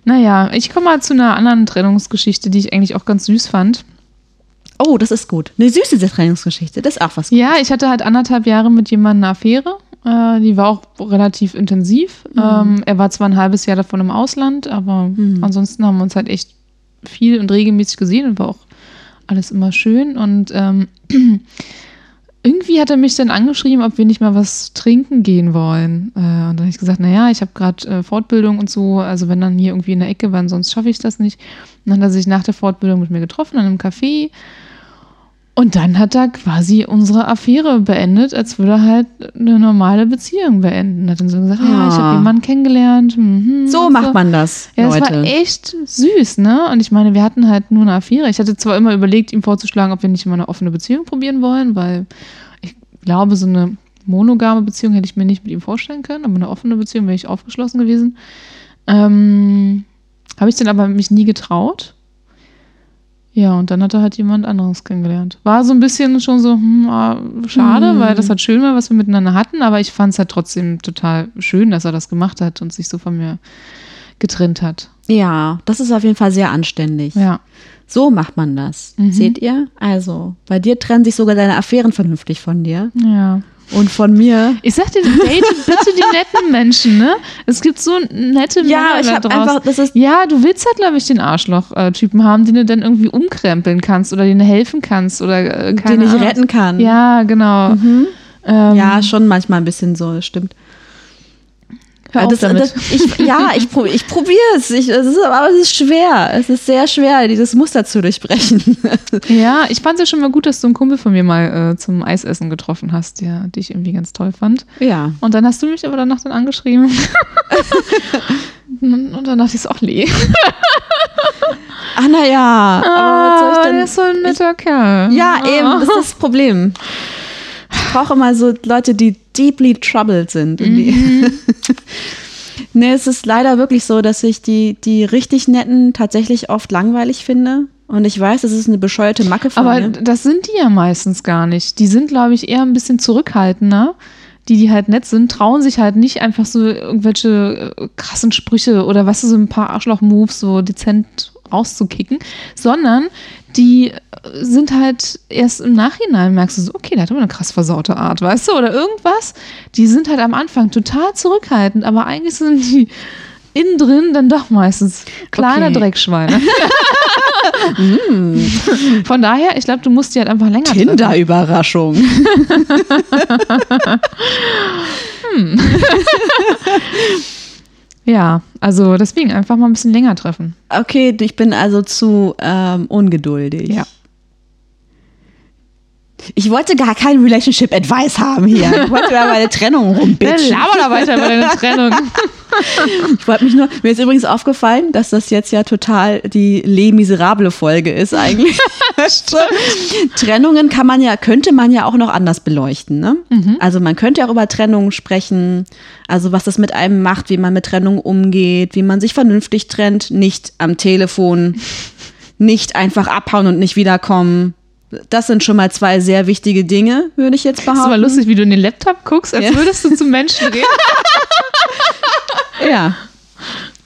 Naja, ich komme mal zu einer anderen Trennungsgeschichte, die ich eigentlich auch ganz süß fand. Oh, das ist gut. Eine süße Trainingsgeschichte, das ist auch was. Ja, ich hatte halt anderthalb Jahre mit jemandem eine Affäre. Äh, die war auch relativ intensiv. Ähm, er war zwar ein halbes Jahr davon im Ausland, aber ansonsten haben wir uns halt echt viel und regelmäßig gesehen und war auch alles immer schön. Und ähm, irgendwie hat er mich dann angeschrieben, ob wir nicht mal was trinken gehen wollen. Äh, und dann habe ich gesagt, naja, ich habe gerade äh, Fortbildung und so, also wenn dann hier irgendwie in der Ecke, weil sonst schaffe ich das nicht. Und dann hat er sich nach der Fortbildung mit mir getroffen an einem Café. Und dann hat er quasi unsere Affäre beendet, als würde er halt eine normale Beziehung beenden. Hat dann so gesagt, ja, ich Ah. habe jemanden kennengelernt. mhm, So macht man das, ja, es Leute. war echt süß, ne? Und ich meine, wir hatten halt nur eine Affäre. Ich hatte zwar immer überlegt, ihm vorzuschlagen, ob wir nicht mal eine offene Beziehung probieren wollen, weil ich glaube, so eine monogame Beziehung hätte ich mir nicht mit ihm vorstellen können, aber eine offene Beziehung wäre ich aufgeschlossen gewesen. Ähm, Habe ich dann aber mich nie getraut. Ja, und dann hat er halt jemand anderes kennengelernt. War so ein bisschen schon so, hm, ah, schade, weil das halt schön war, was wir miteinander hatten, aber ich fand es halt trotzdem total schön, dass er das gemacht hat und sich so von mir getrennt hat. ja, das ist auf jeden Fall sehr anständig. Ja. So macht man das. Seht ihr? Also, bei dir trennen sich sogar deine Affären vernünftig von dir. Ja. Und von mir. Ich sag dir, date bitte die netten Menschen, ne? Es gibt so nette Ja, Männer ich da draußen. einfach- das ist- ja, du willst halt, glaube ich, den Arschloch-Typen haben, den du dann irgendwie umkrempeln kannst oder denen helfen kannst oder äh, den ich retten kann. Ja, genau. Ähm, Ja, schon manchmal ein bisschen so, stimmt. Hör das, damit. das, ich, ja, ich, prob- ich probiere es. Ich, es ist, aber es ist schwer. Es ist sehr schwer, dieses Muster zu durchbrechen. Ja, ich fand es ja schon mal gut, dass du einen Kumpel von mir mal äh, zum Eisessen getroffen hast, der dich irgendwie ganz toll fand. ja. Und dann hast du mich aber danach dann angeschrieben. Und dann dachte ich so, ach nee. Ach, naja. aber was soll ich Ah, denn? der ist so ein netter Kerl. Ja, eben, das ist das Problem. Ich brauche immer so Leute, die deeply troubled sind. Die nee, es ist leider wirklich so, dass ich die, die richtig netten tatsächlich oft langweilig finde. Und ich weiß, das ist eine bescheuerte Macke von Aber mir. das sind die ja meistens gar nicht. Die sind, glaube ich, eher ein bisschen zurückhaltender. Die, die halt nett sind, trauen sich halt nicht einfach so irgendwelche äh, krassen Sprüche oder weißt du, so ein paar Arschloch-Moves so dezent rauszukicken, sondern die äh, sind halt erst im Nachhinein, merkst du so, okay, der hat aber eine krass versaute Art, weißt du, oder irgendwas. Die sind halt am Anfang total zurückhaltend, aber eigentlich sind die innen drin dann doch meistens kleine Okay. Dreckschweine. Von daher, ich glaube, du musst die halt einfach länger treffen. Tinder-Überraschung. Ja, also deswegen einfach mal ein bisschen länger treffen. Okay, ich bin also zu ähm, ungeduldig. Ja. Ich wollte gar kein Relationship Advice haben hier. Ich wollte über meine Trennung Dann rumbitchen. laber da weiter über deine Trennung. Ich wollte mich nur, mir ist übrigens aufgefallen, dass das jetzt ja total die Les Miserable Folge ist eigentlich. Trennungen kann man ja, könnte man ja auch noch anders beleuchten. Ne? Also man könnte ja auch über Trennungen sprechen, also was das mit einem macht, wie man mit Trennung umgeht, wie man sich vernünftig trennt, nicht am Telefon, nicht einfach abhauen und nicht wiederkommen. Das sind schon mal zwei sehr wichtige Dinge, würde ich jetzt Das ist behaupten. aber lustig, wie du in den Laptop guckst, als Ja. würdest du zum Menschen reden. Ja.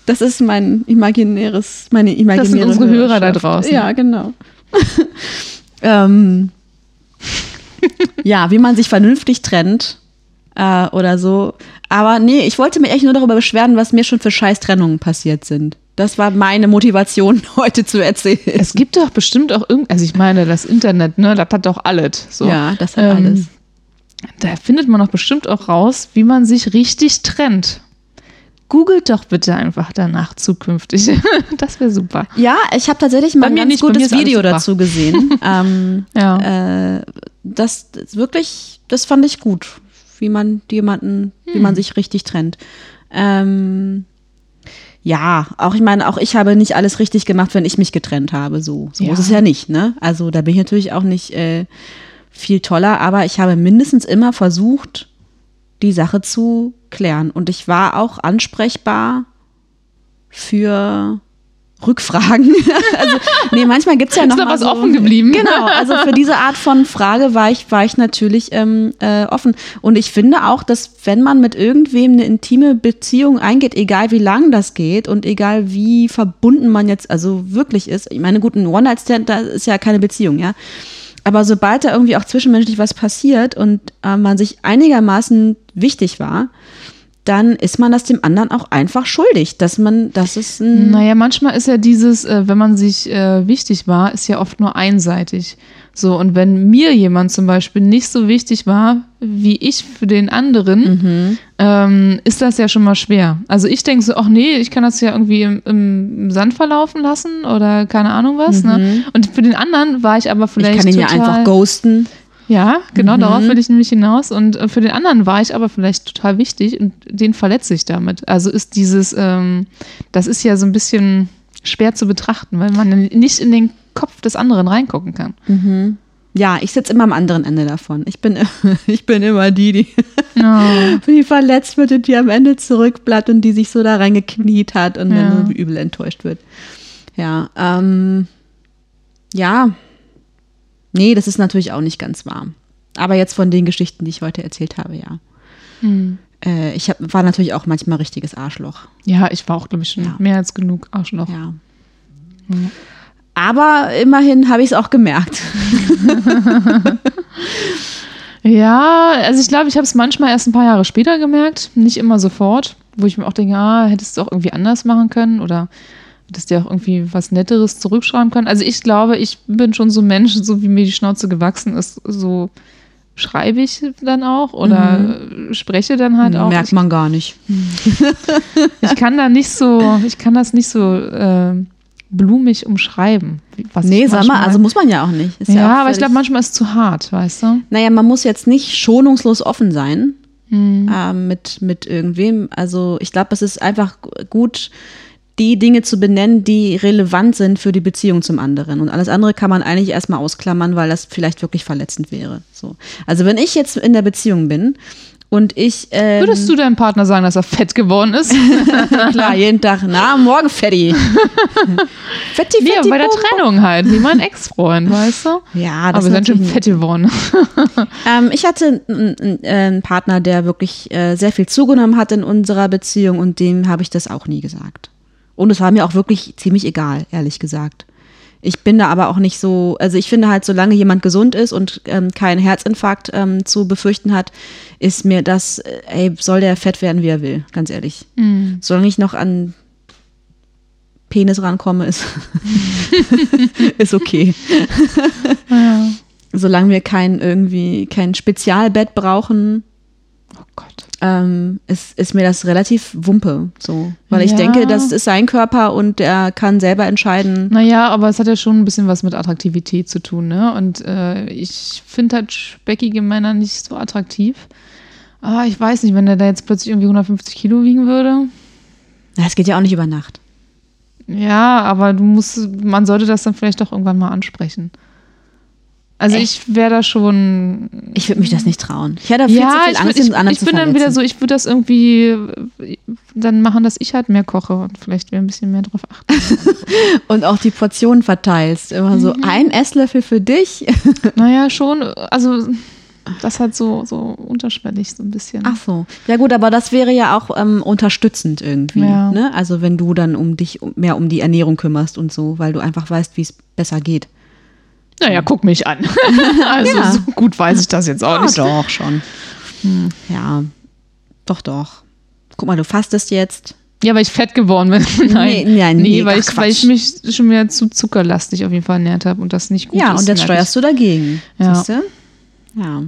Das ist mein imaginäres, meine imaginäre unsere Hörer da draußen. Ja, genau. ähm, ja, wie man sich vernünftig trennt äh, oder so. Aber nee, ich wollte mich echt nur darüber beschweren, was mir schon für Scheißtrennungen passiert sind. Das war meine Motivation, heute zu erzählen. Es gibt doch bestimmt auch irgend, also ich meine, das Internet, ne, das hat doch alles. So. Ja, das hat Ähm, alles. Da findet man doch bestimmt auch raus, wie man sich richtig trennt. Googelt doch bitte einfach danach zukünftig. Das wäre super. Ja, ich habe tatsächlich mal ein ganz nicht, gutes Video dazu gesehen. ähm, Ja. äh, das, das wirklich, das fand ich gut, wie man jemanden, wie Hm. man sich richtig trennt. Ähm, ja, auch ich meine, auch ich habe nicht alles richtig gemacht, wenn ich mich getrennt habe. So, so Ja. ist es ja nicht, ne? Also da bin ich natürlich auch nicht äh, viel toller, aber ich habe mindestens immer versucht, die Sache zu klären. Und ich war auch ansprechbar für Rückfragen. also, nee, manchmal gibt's ja noch da mal was so, offen geblieben? Genau, also für diese Art von Frage war ich, war ich natürlich ähm, äh, offen. Und ich finde auch, dass wenn man mit irgendwem eine intime Beziehung eingeht, egal wie lang das geht und egal wie verbunden man jetzt also wirklich ist, ich meine, gut, ein One-Night-Stand, da ist ja keine Beziehung, ja. Aber sobald da irgendwie auch zwischenmenschlich was passiert und äh, man sich einigermaßen wichtig war, dann ist man das dem anderen auch einfach schuldig, dass man, dass es ein Naja, manchmal ist ja dieses, äh, wenn man sich äh, wichtig war, ist ja oft nur einseitig. So, und wenn mir jemand zum Beispiel nicht so wichtig war, wie ich für den anderen, ähm, ist das ja schon mal schwer. Also ich denke so, ach nee, ich kann das ja irgendwie im, im Sand verlaufen lassen oder keine Ahnung was. Ne? Und für den anderen war ich aber ich vielleicht kann ihn ja einfach ghosten. Ja, genau, darauf will ich nämlich hinaus. Und äh, für den anderen war ich aber vielleicht total wichtig und den verletze ich damit. Also ist dieses, ähm, das ist ja so ein bisschen schwer zu betrachten, weil man nicht in den Kopf des anderen reingucken kann. Ja, ich sitze immer am anderen Ende davon. Ich bin, ich bin immer die, die, Ja. die verletzt wird und die am Ende zurückbleibt und die sich so da reingekniet hat und Ja. dann übel enttäuscht wird. Ja, ähm, ja. Nee, das ist natürlich auch nicht ganz wahr. Aber jetzt von den Geschichten, die ich heute erzählt habe, ja. Hm. Äh, ich hab, war natürlich auch manchmal richtiges Arschloch. ja, ich war auch, glaube ich, schon Ja. mehr als genug Arschloch. Ja. Aber immerhin habe ich es auch gemerkt. Ja, also ich glaube, ich habe es manchmal erst ein paar Jahre später gemerkt, nicht immer sofort, wo ich mir auch denke, ah, hättest du auch irgendwie anders machen können oder hättest dir auch irgendwie was Netteres zurückschreiben können. Also ich glaube, ich bin schon so ein Mensch, so wie mir die Schnauze gewachsen ist, so schreibe ich dann auch oder äh, spreche dann halt auch. Merkt man gar nicht. Ich kann da nicht so, ich kann das nicht so äh, blumig umschreiben. Was Nee, sag mal, also muss man ja auch nicht. Ist ja, auch aber ich glaube, manchmal ist es zu hart, weißt du? Naja, man muss jetzt nicht schonungslos offen sein Hm. ähm, mit, mit irgendwem. Also ich glaube, es ist einfach gu- gut, die Dinge zu benennen, die relevant sind für die Beziehung zum anderen. Und alles andere kann man eigentlich erstmal ausklammern, weil das vielleicht wirklich verletzend wäre. So. Also wenn ich jetzt in der Beziehung bin und ich ähm, Würdest du deinem Partner sagen, dass er fett geworden ist? klar jeden Tag, na, morgen Fetti. fetti, fetti, bei der. Trennung halt, wie mein Ex-Freund, weißt du? Ja, Aber das wir sind schon fett geworden. Ähm, ich hatte einen, einen, äh, einen Partner, der wirklich äh, sehr viel zugenommen hat in unserer Beziehung und dem habe ich das auch nie gesagt. Und es war mir auch wirklich ziemlich egal, ehrlich gesagt. Ich bin da aber auch nicht so, also ich finde halt, solange jemand gesund ist und ähm, keinen Herzinfarkt ähm, zu befürchten hat, ist mir das, äh, ey, soll der fett werden, wie er will, ganz ehrlich. Solange ich noch an Penis rankomme, ist, ist okay. Solange wir kein irgendwie kein Spezialbett brauchen, Oh Gott. Ähm, ist, ist mir das relativ wumpe. So. Weil ich Ja. denke, das ist sein Körper und er kann selber entscheiden. Naja, aber es hat ja schon ein bisschen was mit Attraktivität zu tun, ne? Und äh, ich finde halt speckige Männer nicht so attraktiv. Ah, ich weiß nicht, wenn der da jetzt plötzlich irgendwie 150 Kilo wiegen würde. Na, Es geht ja auch nicht über Nacht. Ja, aber du musst, man sollte das dann vielleicht doch irgendwann mal ansprechen. Also Echt? ich wäre da schon. Ich würde mich das nicht trauen. Ich hätte viel ja, zu viel ich, Angst, würd- den anderen ich, ich bin dann wieder so, ich würde das irgendwie dann machen, dass ich halt mehr koche und vielleicht wäre ein bisschen mehr drauf achten. Und auch die Portionen verteilst. Immer so Mhm. ein Esslöffel für dich. naja, schon, also das halt so, so unterschwellig so ein bisschen. Ach so. Ja gut, aber das wäre ja auch ähm, unterstützend irgendwie. Ja. Ne? Also wenn du dann um dich mehr um die Ernährung kümmerst und so, weil du einfach weißt, wie es besser geht. Naja, guck mich an. also Ja. so gut weiß ich das jetzt auch nicht. doch, schon. Hm, Ja, doch, doch. Guck mal, du fastest jetzt. Ja, weil ich fett geworden bin. nein, Nee, nein, nee, weil, ach, ich, weil ich mich schon wieder zu zuckerlastig auf jeden Fall ernährt habe und das nicht gut ja, ist. und jetzt steuerst du dagegen. Ja. Siehst du? Ja.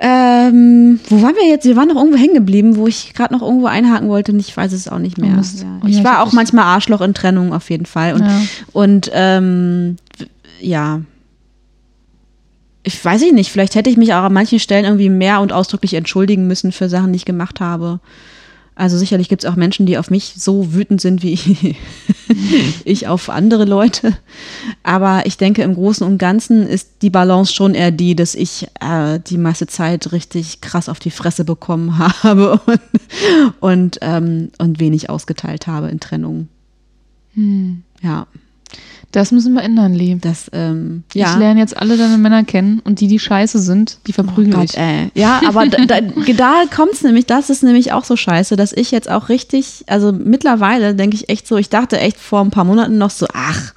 Ähm, wo waren wir jetzt? Wir waren noch irgendwo hängen geblieben, wo ich gerade noch irgendwo einhaken wollte und ich weiß es auch nicht mehr. Oh ja. Oh ich war auch manchmal Arschloch in Trennung auf jeden Fall. Und, Ja. und ähm, ja. Ich weiß ich nicht, vielleicht hätte ich mich auch an manchen Stellen irgendwie mehr und ausdrücklich entschuldigen müssen für Sachen, die ich gemacht habe. Also sicherlich gibt es auch Menschen, die auf mich so wütend sind wie ich auf andere Leute. Aber ich denke, im Großen und Ganzen ist die Balance schon eher die, dass ich äh, die meiste Zeit richtig krass auf die Fresse bekommen habe und, und, ähm, und wenig ausgeteilt habe in Trennungen. Ja, Das müssen wir ändern, Lee. das, ähm, Ich ja. lerne jetzt alle deine Männer kennen und die, die scheiße sind, die verprügel Gott, ich. ey. Ja, aber da, da, da kommt's nämlich, das ist nämlich auch so scheiße, dass ich jetzt auch richtig, also mittlerweile denke ich echt so, ich dachte echt vor ein paar Monaten noch so, ach,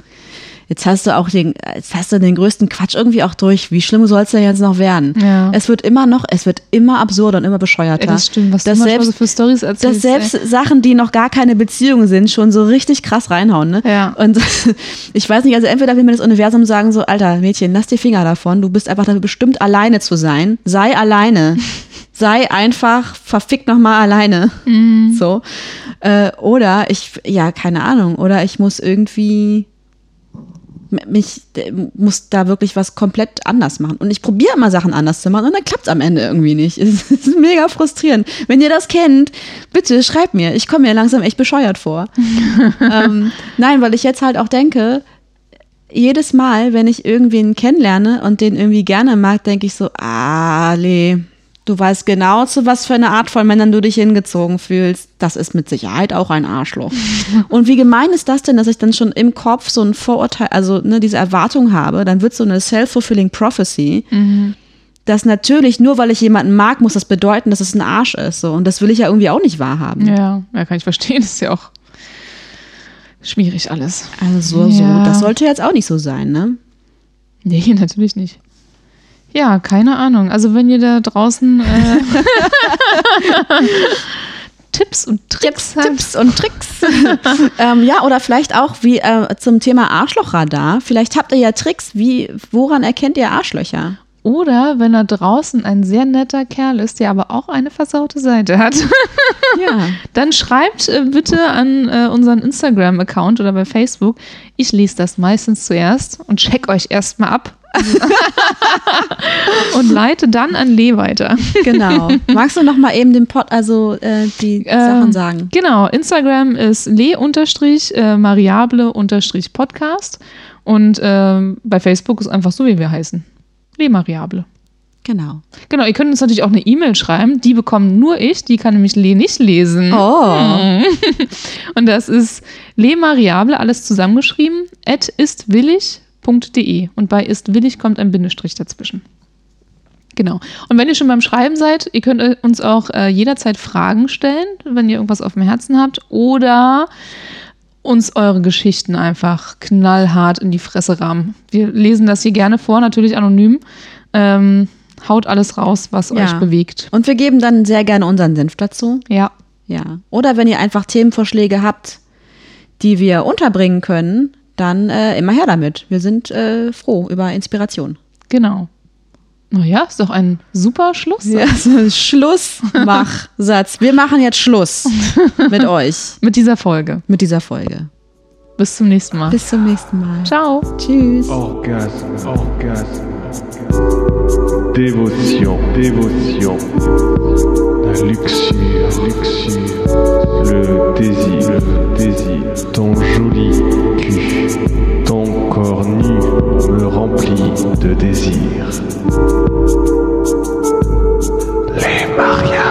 jetzt hast du auch den, jetzt hast du den größten Quatsch irgendwie auch durch. Wie schlimm soll es denn jetzt noch werden? Ja. Es wird immer noch, es wird immer absurder und immer bescheuerter. Ey, das stimmt, was dass du selbst, so für Stories erzählst. dass selbst Sachen, die noch gar keine Beziehung sind, schon so richtig krass reinhauen. Ne? Ja. Und ich weiß nicht, also entweder will mir das Universum sagen, so, Alter, Mädchen, lass die Finger davon, du bist einfach dafür bestimmt, alleine zu sein. Sei alleine. Sei einfach verfickt nochmal alleine. Mhm. So. Äh, oder ich, ja, keine Ahnung, oder ich muss irgendwie mich muss da wirklich was komplett anders machen. Und ich probiere immer Sachen anders zu machen und dann klappt es am Ende irgendwie nicht. Es ist mega frustrierend. Wenn ihr das kennt, bitte schreibt mir. Ich komme mir langsam echt bescheuert vor. ähm, nein, weil ich jetzt halt auch denke, jedes Mal, wenn ich irgendwen kennenlerne und den irgendwie gerne mag, denke ich so, ah, Lee, du weißt genau, zu was für eine Art von Männern du dich hingezogen fühlst. Das ist mit Sicherheit auch ein Arschloch. und wie gemein ist das denn, dass ich dann schon im Kopf so ein Vorurteil, also ne, diese Erwartung habe, dann wird so eine self-fulfilling prophecy, dass natürlich nur weil ich jemanden mag, muss das bedeuten, dass es ein Arsch ist. So. Und das will ich ja irgendwie auch nicht wahrhaben. Ja, ja, kann ich verstehen. Das ist ja auch schwierig alles. Also so, Ja. so, das sollte jetzt auch nicht so sein, ne? Nee, natürlich nicht. Ja, keine Ahnung. Also wenn ihr da draußen äh, Tipps und Tricks habt. Tipps und Tricks. ähm, ja, oder vielleicht auch wie äh, zum Thema Arschlochradar. Vielleicht habt ihr ja Tricks, wie, woran erkennt ihr Arschlöcher? Oder wenn da draußen ein sehr netter Kerl ist, der aber auch eine versaute Seite hat, Ja. dann schreibt äh, bitte an äh, unseren Instagram-Account oder bei Facebook. Ich lese das meistens zuerst und check euch erstmal ab. und leite dann an Lee weiter. Genau. Magst du noch mal eben den Pod, also äh, die Sachen Ähm, sagen? Genau, Instagram ist le-mariable-podcast und ähm, bei Facebook ist einfach so, wie wir heißen. Le Mariable. Genau. Genau, ihr könnt uns natürlich auch eine E-Mail schreiben, die bekommt nur ich, die kann nämlich Le nicht lesen. Oh. Und das ist lemariable, alles zusammengeschrieben, at istwillig.de. Und bei istwillig kommt ein Bindestrich dazwischen. Genau. Und wenn ihr schon beim Schreiben seid, ihr könnt uns auch äh, jederzeit Fragen stellen, wenn ihr irgendwas auf dem Herzen habt oder uns eure Geschichten einfach knallhart in die Fresse rahmen. Wir lesen das hier gerne vor, natürlich anonym. Ähm, haut alles raus, was Ja. euch bewegt. Und wir geben dann sehr gerne unseren Senf dazu. Ja. Ja. Oder wenn ihr einfach Themenvorschläge habt, die wir unterbringen können, dann äh, immer her damit. Wir sind äh, froh über Inspiration. Genau. Naja, ist doch ein super Schluss. Ja, Schlussmachsatz. Wir machen jetzt Schluss mit euch, Mit dieser Folge. mit dieser Folge. Bis zum nächsten Mal. Bis zum nächsten Mal. Ciao. Tschüss. Orgasme, orgasme. Dévotion, dévotion, la luxure, luxure, le désir, le désir, ton joli cul, ton corps nu me remplit de désir. Les mariages.